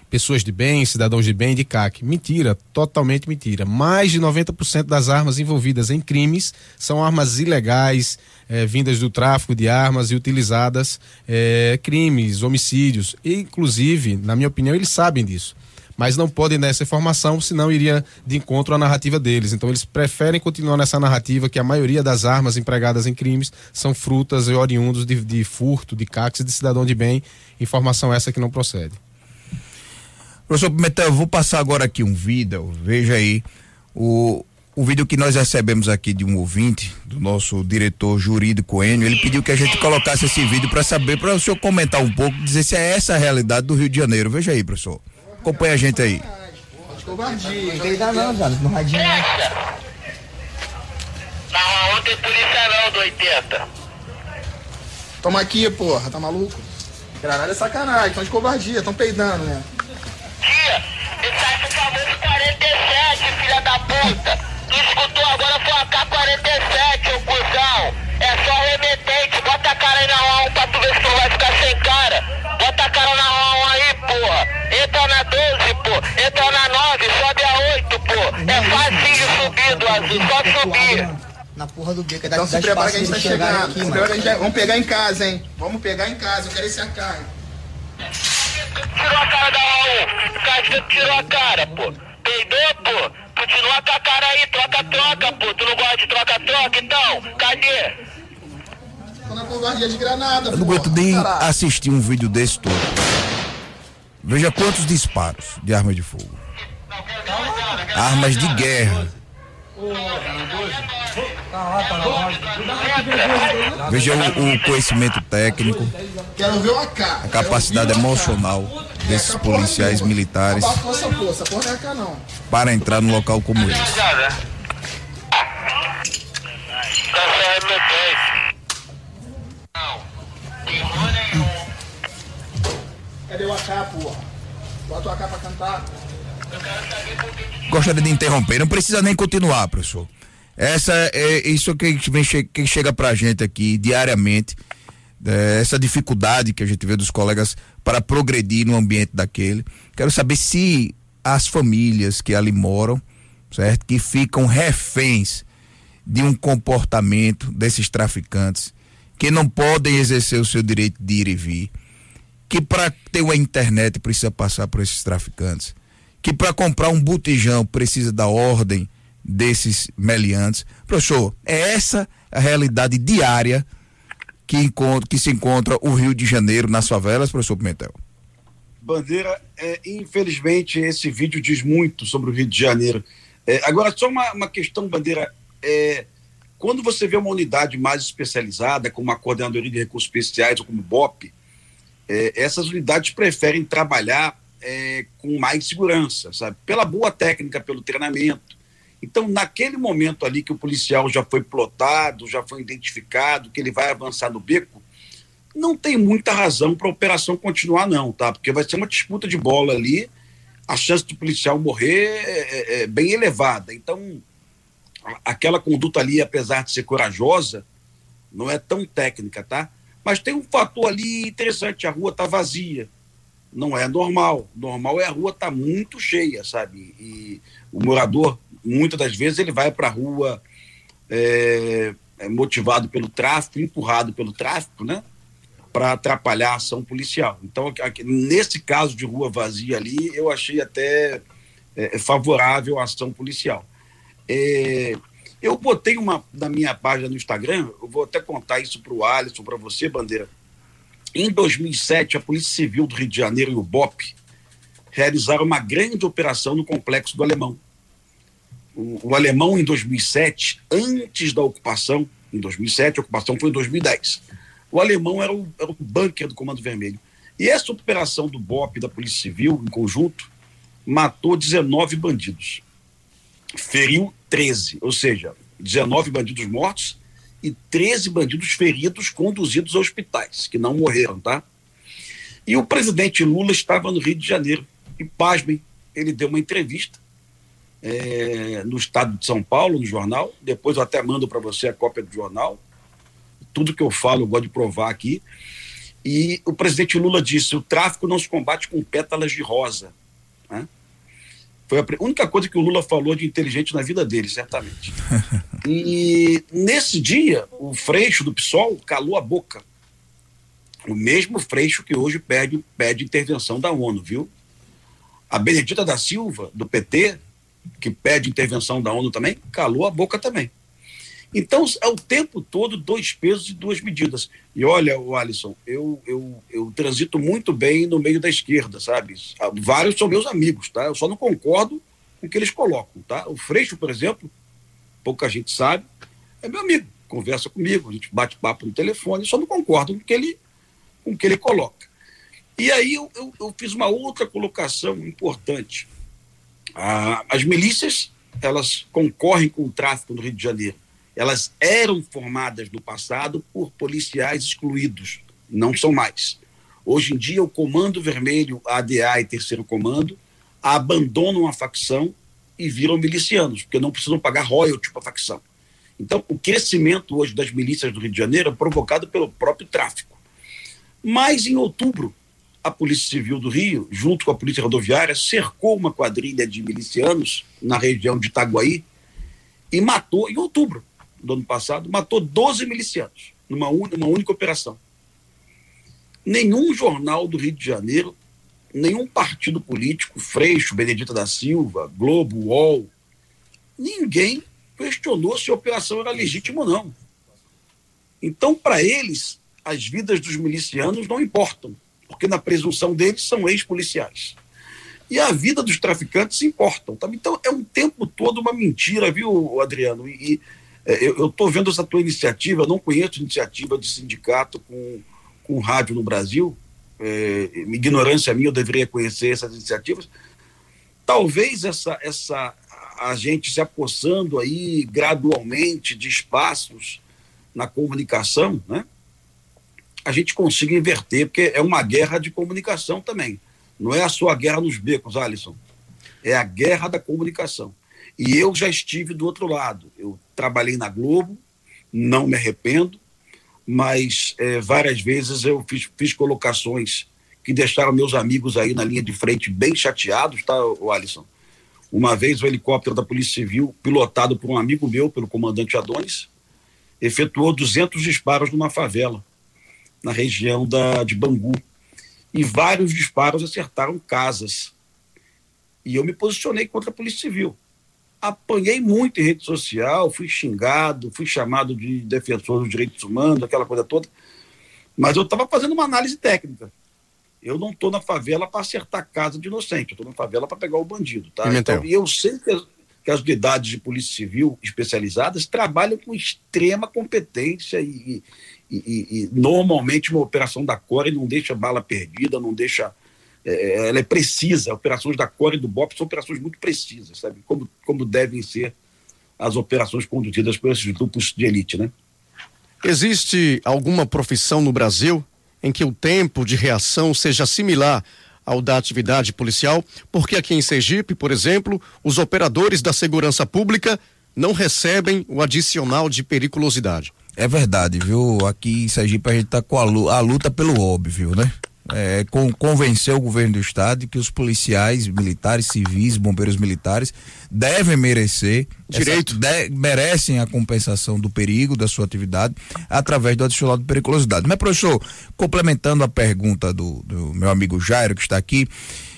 pessoas de bem, cidadãos de bem, de CAC. Mentira, totalmente mentira. Mais de 90% das armas envolvidas em crimes são armas ilegais, eh, vindas do tráfico de armas e utilizadas eh, crimes, homicídios. E, inclusive, na minha opinião, eles sabem disso mas não podem dar essa informação, senão iria de encontro à narrativa deles. Então eles preferem continuar nessa narrativa que a maioria das armas empregadas em crimes são frutas e oriundos de, de furto, de cax e de cidadão de bem. Informação essa que não procede. Professor Pimentel, eu vou passar agora aqui um vídeo, veja aí, o, o vídeo que nós recebemos aqui de um ouvinte, do nosso diretor jurídico Enio, ele pediu que a gente colocasse esse vídeo para saber, para o senhor comentar um pouco, dizer se é essa a realidade do Rio de Janeiro. Veja aí, professor. Acompanha a gente aí. Covardia, não tem não, não tem polícia não, do 80. Toma aqui, porra, tá maluco? Caralho é sacanagem, tão de covardia, tão peidando, né? Tia, esse aí foi famoso 47, filha da puta. Tu escutou agora foi a K-47, ô cuzão. É só remetente, bota a cara aí na mão pra tu ver se tu vai ficar sem cara. Bota a cara na mão aí, porra. Entra na 12, pô. Entra na 9, sobe a 8, pô. É fácil subir do azul, só subir. Na porra do beco, Então se prepara que a gente tá chegando. Aqui, se a gente vai... Vamos pegar em casa, hein? Vamos pegar em casa, eu quero esse AK. Tirou a cara da Raul. Cachorro tirou a cara, pô. Peidou, pô. Continua com a cara aí, troca-troca, pô. Tu não gosta de troca-troca, então? Cadê? Tô na covardia de granada, Eu não aguento nem assistir um vídeo desse todo. Veja quantos disparos de armas de fogo. Armas de guerra. Veja o, o conhecimento técnico, a capacidade emocional desses policiais militares para entrar num local como esse. Cadê o AK, porra? Bota o AK pra cantar. Gostaria de interromper, não precisa nem continuar, professor. Essa é isso que vem que chega pra gente aqui diariamente, é, essa dificuldade que a gente vê dos colegas para progredir no ambiente daquele. Quero saber se as famílias que ali moram, certo, que ficam reféns de um comportamento desses traficantes que não podem exercer o seu direito de ir e vir, que para ter uma internet precisa passar por esses traficantes, que para comprar um botijão precisa da ordem desses meliantes. Professor, é essa a realidade diária que, encontra, que se encontra o Rio de Janeiro nas favelas, professor Pimentel? Bandeira, é, infelizmente esse vídeo diz muito sobre o Rio de Janeiro. É, agora, só uma, uma questão, Bandeira. É, quando você vê uma unidade mais especializada, como a Coordenadoria de Recursos Especiais ou como o BOP, é, essas unidades preferem trabalhar é, com mais segurança, sabe? Pela boa técnica, pelo treinamento. Então, naquele momento ali que o policial já foi plotado, já foi identificado, que ele vai avançar no beco, não tem muita razão para a operação continuar, não, tá? Porque vai ser uma disputa de bola ali, a chance do policial morrer é, é, é bem elevada. Então, aquela conduta ali, apesar de ser corajosa, não é tão técnica, tá? Mas tem um fator ali interessante: a rua tá vazia. Não é normal. Normal é a rua tá muito cheia, sabe? E o morador, muitas das vezes, ele vai para a rua é, é, motivado pelo tráfico, empurrado pelo tráfico, né? Para atrapalhar a ação policial. Então, aqui- nesse caso de rua vazia ali, eu achei até é, favorável à ação policial. É, eu botei uma na minha página no Instagram, eu vou até contar isso para o Alisson, para você, Bandeira. Em 2007, a Polícia Civil do Rio de Janeiro e o BOP realizaram uma grande operação no complexo do Alemão. O, o Alemão, em 2007, antes da ocupação, em 2007, a ocupação foi em 2010. O Alemão era o, era o bunker do Comando Vermelho. E essa operação do BOP da Polícia Civil, em conjunto, matou 19 bandidos feriu 13, ou seja, 19 bandidos mortos e 13 bandidos feridos conduzidos a hospitais, que não morreram, tá? E o presidente Lula estava no Rio de Janeiro. E, pasmem, ele deu uma entrevista eh, no estado de São Paulo, no jornal. Depois eu até mando para você a cópia do jornal. Tudo que eu falo, eu gosto de provar aqui. E o presidente Lula disse: o tráfico não se combate com pétalas de rosa. Né? Foi a única coisa que o Lula falou de inteligente na vida dele, certamente. e nesse dia, o Freixo do PSOL calou a boca. O mesmo Freixo que hoje pede, pede intervenção da ONU, viu? A Benedita da Silva, do PT, que pede intervenção da ONU também, calou a boca também. Então, é o tempo todo dois pesos e duas medidas. E olha, o Alisson, eu, eu, eu transito muito bem no meio da esquerda, sabe? Vários são meus amigos, tá? Eu só não concordo com o que eles colocam, tá? O Freixo, por exemplo, pouca gente sabe, é meu amigo, conversa comigo, a gente bate papo no telefone, só não concordo com o que ele, com o que ele coloca. E aí eu, eu, eu fiz uma outra colocação importante. Ah, as milícias, elas concorrem com o tráfico no Rio de Janeiro elas eram formadas no passado por policiais excluídos, não são mais. Hoje em dia, o Comando Vermelho, ADA e Terceiro Comando abandonam a facção e viram milicianos, porque não precisam pagar royalty para a facção. Então, o crescimento hoje das milícias do Rio de Janeiro é provocado pelo próprio tráfico. Mas, em outubro, a Polícia Civil do Rio, junto com a Polícia Rodoviária, cercou uma quadrilha de milicianos na região de Itaguaí e matou, em outubro, do ano passado, matou 12 milicianos numa, numa única operação. Nenhum jornal do Rio de Janeiro, nenhum partido político, Freixo, Benedita da Silva, Globo, UOL, ninguém questionou se a operação era legítima ou não. Então, para eles, as vidas dos milicianos não importam, porque na presunção deles são ex-policiais. E a vida dos traficantes importam. Tá? Então, é um tempo todo uma mentira, viu, Adriano? E, e eu estou vendo essa tua iniciativa, não conheço iniciativa de sindicato com, com rádio no Brasil, é, ignorância minha, eu deveria conhecer essas iniciativas. Talvez essa, essa a gente se apossando aí gradualmente de espaços na comunicação, né? A gente consiga inverter, porque é uma guerra de comunicação também. Não é a sua guerra nos becos, Alisson. É a guerra da comunicação. E eu já estive do outro lado. Eu trabalhei na Globo, não me arrependo, mas é, várias vezes eu fiz, fiz colocações que deixaram meus amigos aí na linha de frente bem chateados, tá, o Alisson? Uma vez o helicóptero da Polícia Civil, pilotado por um amigo meu, pelo comandante Adonis, efetuou 200 disparos numa favela, na região da, de Bangu. E vários disparos acertaram casas. E eu me posicionei contra a Polícia Civil apanhei muito em rede social, fui xingado, fui chamado de defensor dos direitos humanos, aquela coisa toda. Mas eu estava fazendo uma análise técnica. Eu não estou na favela para acertar casa de inocente, eu estou na favela para pegar o bandido. Tá? Então, e eu sei que as, que as unidades de polícia civil especializadas trabalham com extrema competência e, e, e, e normalmente uma operação da Core não deixa bala perdida, não deixa é, ela é precisa. Operações da Core e do BOP são operações muito precisas, sabe? Como, como devem ser as operações conduzidas por esses grupos de elite, né? Existe alguma profissão no Brasil em que o tempo de reação seja similar ao da atividade policial? Porque aqui em Sergipe, por exemplo, os operadores da segurança pública não recebem o adicional de periculosidade. É verdade, viu? Aqui em Sergipe a gente está com a, a luta pelo óbvio, né? É, com, convencer o governo do estado de que os policiais militares, civis, bombeiros militares devem merecer direito, essa, de, merecem a compensação do perigo da sua atividade através do adicional de periculosidade. Mas professor, complementando a pergunta do, do meu amigo Jairo que está aqui,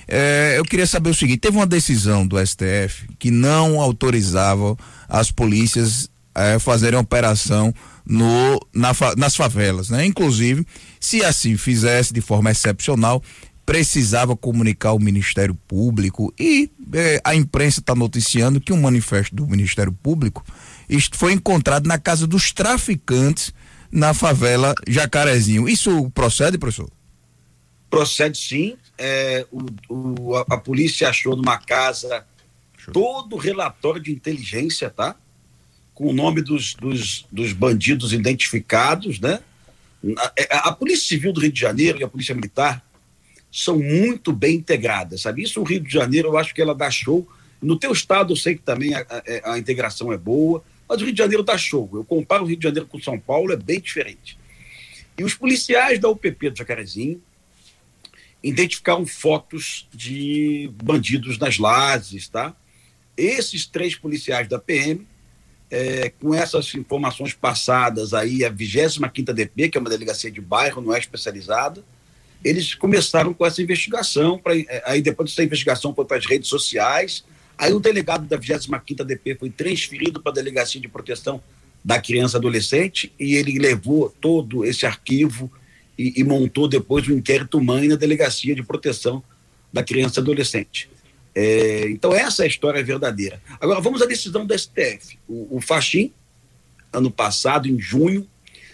é, eu queria saber o seguinte: teve uma decisão do STF que não autorizava as polícias é, fazerem operação no, na, nas favelas, né? Inclusive, se assim fizesse de forma excepcional, precisava comunicar ao Ministério Público e eh, a imprensa está noticiando que um manifesto do Ministério Público foi encontrado na casa dos traficantes na favela Jacarezinho. Isso procede, professor? Procede sim. É, o, o, a, a, polícia achou numa casa todo o relatório de inteligência, tá? Com o nome dos, dos, dos bandidos identificados, né? A, é, a, Polícia Civil do Rio de Janeiro e a Polícia Militar são muito bem integradas, sabe? Isso o Rio de Janeiro, eu acho que ela dá show. No teu estado, eu sei que também a, a, a integração é boa, mas o Rio de Janeiro dá show. Eu comparo o Rio de Janeiro com São Paulo, é bem diferente. E os policiais da UPP do Jacarezinho identificaram fotos de bandidos nas lajes, tá? Esses três policiais da PM, é, com essas informações passadas aí, a 25ª DP, que é uma delegacia de bairro, não é especializada, eles começaram com essa investigação, pra, é, aí depois dessa investigação foi para as redes sociais, aí o delegado da 25ª DP foi transferido para a delegacia de proteção da criança e adolescente e ele levou todo esse arquivo e, e montou depois o um inquérito mãe na delegacia de proteção da criança e adolescente. É, então essa é a história verdadeira. Agora vamos à decisão do STF. O, o Faxim, ano passado, em junho,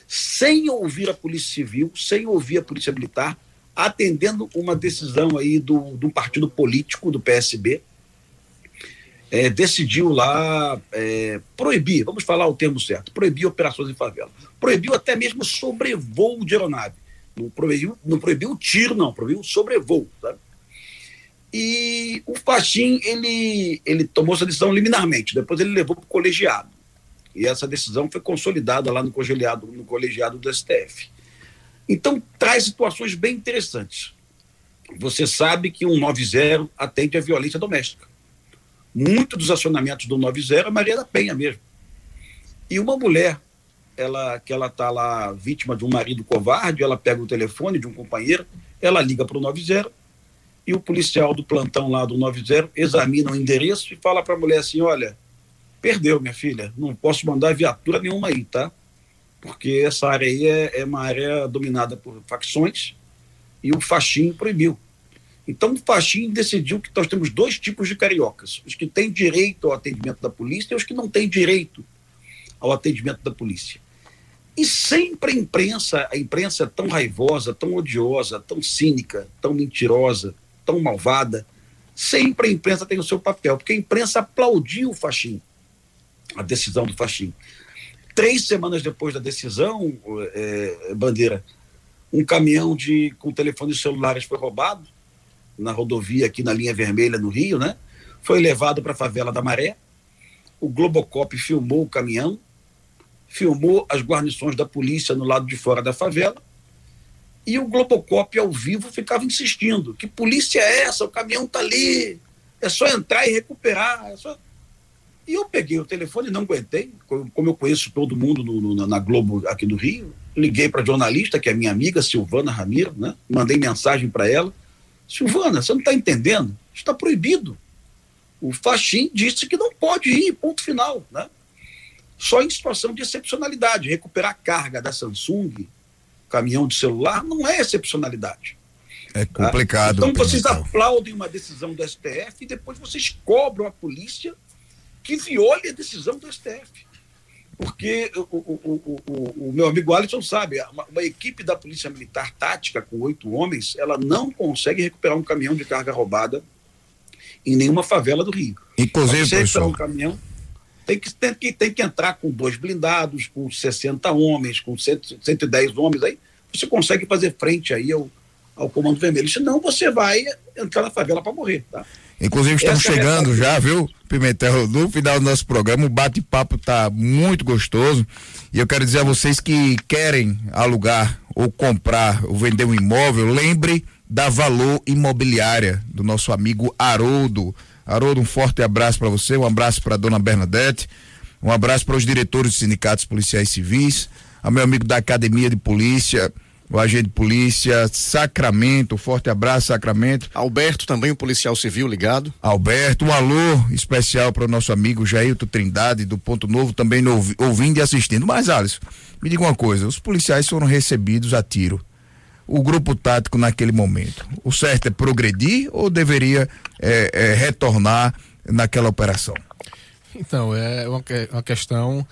sem ouvir a Polícia Civil, sem ouvir a Polícia Militar, atendendo uma decisão aí do, do partido político do PSB, é, decidiu lá é, proibir, vamos falar o termo certo, proibir operações em favela. Proibiu até mesmo sobrevoo de aeronave. Não proibiu, não proibiu tiro, não, proibiu sobrevoo. Sabe? E o Faxim, ele, ele tomou essa decisão liminarmente, depois ele levou para o colegiado. E essa decisão foi consolidada lá no colegiado, no colegiado do STF. Então, traz situações bem interessantes. Você sabe que um 90 atende a violência doméstica. Muitos dos acionamentos do 90 é Maria da Penha mesmo. E uma mulher, ela que ela está lá vítima de um marido covarde, ela pega o telefone de um companheiro, ela liga para o 90 e o policial do plantão lá do 90 examina o endereço e fala para a mulher assim: olha, perdeu, minha filha, não posso mandar viatura nenhuma aí, tá? porque essa área aí é, é uma área dominada por facções e o Faxim proibiu. Então o Faxim decidiu que nós temos dois tipos de cariocas: os que têm direito ao atendimento da polícia e os que não têm direito ao atendimento da polícia. E sempre a imprensa, a imprensa é tão raivosa, tão odiosa, tão cínica, tão mentirosa, tão malvada, sempre a imprensa tem o seu papel, porque a imprensa aplaudiu o Faxim, a decisão do Faxim. Três semanas depois da decisão, é, Bandeira, um caminhão de, com telefones celulares foi roubado na rodovia aqui na linha vermelha no Rio, né? Foi levado para a favela da Maré. O Globocop filmou o caminhão, filmou as guarnições da polícia no lado de fora da favela. E o Globocop ao vivo ficava insistindo: que polícia é essa? O caminhão está ali, é só entrar e recuperar. É só... E eu peguei o telefone, não aguentei, como eu conheço todo mundo no, no, na Globo aqui do Rio, liguei para a jornalista, que é minha amiga, Silvana Ramiro, né? mandei mensagem para ela. Silvana, você não está entendendo? Está proibido. O Faxim disse que não pode ir, ponto final. Né? Só em situação de excepcionalidade. Recuperar a carga da Samsung, caminhão de celular, não é excepcionalidade. É complicado. Então vocês aplaudem uma decisão do STF e depois vocês cobram a polícia que viole a decisão do STF. Porque o, o, o, o meu amigo Alisson sabe, uma, uma, equipe da Polícia Militar tática com oito homens, ela não consegue recuperar um caminhão de carga roubada em nenhuma favela do Rio. Inclusive, você recuperar um caminhão, tem que, tem, que, tem que entrar com dois blindados, com 60 homens, com 100, 110 homens, aí você consegue fazer frente aí ao, ao Comando Vermelho. Senão você vai entrar na favela para morrer, tá? Inclusive estamos Essa é chegando é já, viu, Pimentel, no final do nosso programa, o bate-papo tá muito gostoso e eu quero dizer a vocês que querem alugar ou comprar ou vender um imóvel, lembre da Valor Imobiliária do nosso amigo Haroldo. Haroldo, um forte abraço para você, um abraço para dona Bernadette, um abraço para os diretores dos sindicatos policiais civis, a meu amigo da Academia de Polícia, o agente de polícia, Sacramento, forte abraço, Sacramento. Alberto também, o policial civil ligado. Alberto, um alô especial para o nosso amigo Jailton Trindade, do Ponto Novo, também ouvindo e assistindo. Mas, Alisson, me diga uma coisa: os policiais foram recebidos a tiro. O grupo tático naquele momento, o certo é progredir ou deveria é, é, retornar naquela operação? Então, é uma, uma questão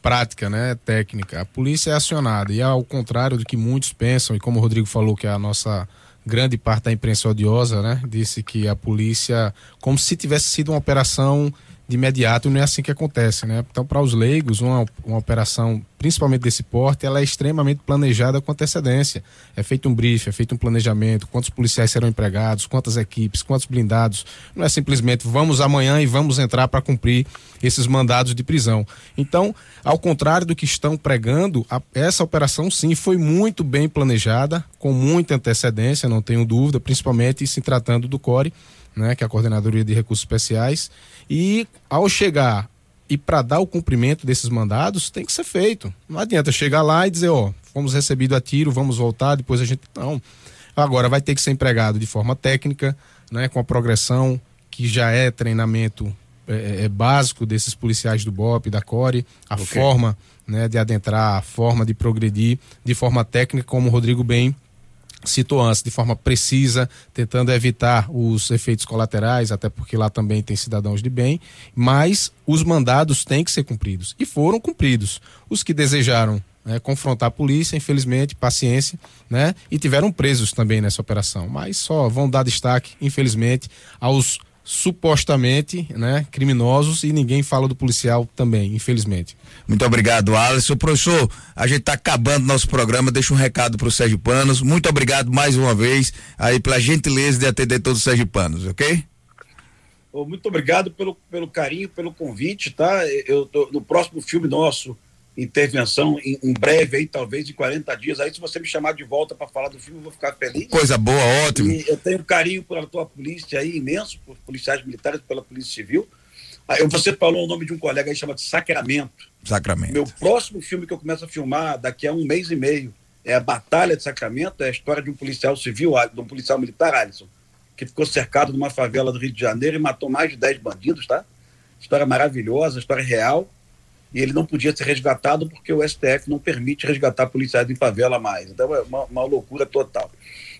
prática, né? Técnica. A polícia é acionada. E ao contrário do que muitos pensam, e como o Rodrigo falou, que é a nossa grande parte da imprensa odiosa, né? Disse que a polícia, como se tivesse sido uma operação de imediato, não é assim que acontece, né? Então, para os leigos, uma, uma operação, principalmente desse porte, ela é extremamente planejada com antecedência. É feito um briefing, é feito um planejamento, quantos policiais serão empregados, quantas equipes, quantos blindados. Não é simplesmente vamos amanhã e vamos entrar para cumprir esses mandados de prisão. Então, ao contrário do que estão pregando, a, essa operação sim foi muito bem planejada, com muita antecedência, não tenho dúvida, principalmente se tratando do CORE, né, que é a Coordenadoria de Recursos Especiais, e ao chegar e para dar o cumprimento desses mandados, tem que ser feito. Não adianta chegar lá e dizer, ó, fomos recebidos a tiro, vamos voltar, depois a gente. Não. Agora vai ter que ser empregado de forma técnica, né, com a progressão que já é treinamento é, é básico desses policiais do BOP, da CORE, a okay. forma né, de adentrar, a forma de progredir de forma técnica, como o Rodrigo bem citou antes, de forma precisa, tentando evitar os efeitos colaterais, até porque lá também tem cidadãos de bem, mas os mandados têm que ser cumpridos. E foram cumpridos. Os que desejaram né, confrontar a polícia, infelizmente, paciência, né? E tiveram presos também nessa operação. Mas só vão dar destaque, infelizmente, aos supostamente né, criminosos e ninguém fala do policial também, infelizmente. Muito obrigado, Alisson. Professor, a gente está acabando nosso programa, deixa um recado para os sergipanos. Muito obrigado mais uma vez aí pela gentileza de atender todos os sergipanos, ok? Muito obrigado pelo, pelo carinho, pelo convite, tá? Eu, tô, no próximo filme nosso, intervenção em, em, breve aí, talvez em 40 dias. Aí, se você me chamar de volta para falar do filme, eu vou ficar feliz. Coisa boa, ótimo. E eu tenho carinho pela tua polícia aí, imenso, por policiais militares, pela Polícia Civil. Aí, você falou o nome de um colega aí chamado Sacramento. Sacramento. Meu próximo filme que eu começo a filmar daqui a um mês e meio é a Batalha de Sacramento, é a história de um policial civil, de um policial militar, Alisson, que ficou cercado numa favela do Rio de Janeiro e matou mais de 10 bandidos, tá? História maravilhosa, história real e ele não podia ser resgatado porque o STF não permite resgatar policiais em favela mais. Então é uma, uma loucura total.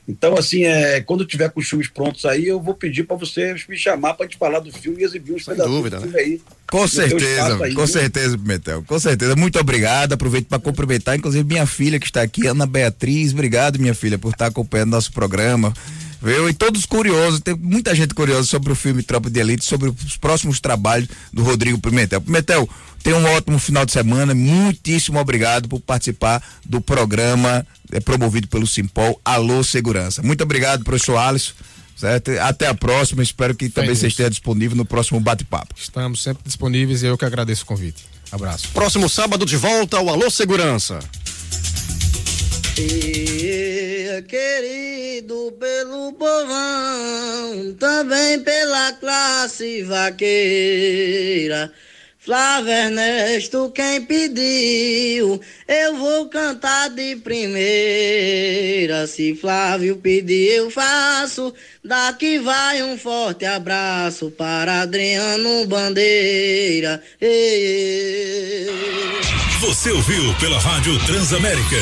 Então, assim, é, quando tiver com os filmes prontos aí, eu vou pedir para vocês me chamar para te falar do filme e exibir uns pedaços dúvida, do filme né? aí. Com certeza, aí, com certeza, Pimentel. Com certeza. Muito obrigado. Aproveito para cumprimentar, inclusive, minha filha que está aqui, Ana Beatriz. Obrigado, minha filha, por estar acompanhando nosso programa. Viu? E todos curiosos, tem muita gente curiosa sobre o filme Tropa de Elite, sobre os próximos trabalhos do Rodrigo Pimentel. Pimentel, tenha um ótimo final de semana. Muitíssimo obrigado por participar do programa é, promovido pelo Simpol Alô Segurança. Muito obrigado, professor Alisson. Certo? Até a próxima. Espero que também você esteja disponível no próximo bate-papo. Estamos sempre disponíveis e eu que agradeço o convite. Abraço. Próximo sábado de volta ao Alô Segurança. E, querido pelo povão, também pela classe vaqueira. Flávio Ernesto, quem pediu, eu vou cantar de primeira. Se Flávio pedir, eu faço. Daqui vai um forte abraço para Adriano Bandeira. Ei, Você ouviu pela Rádio Transamérica.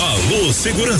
Alô, segurança.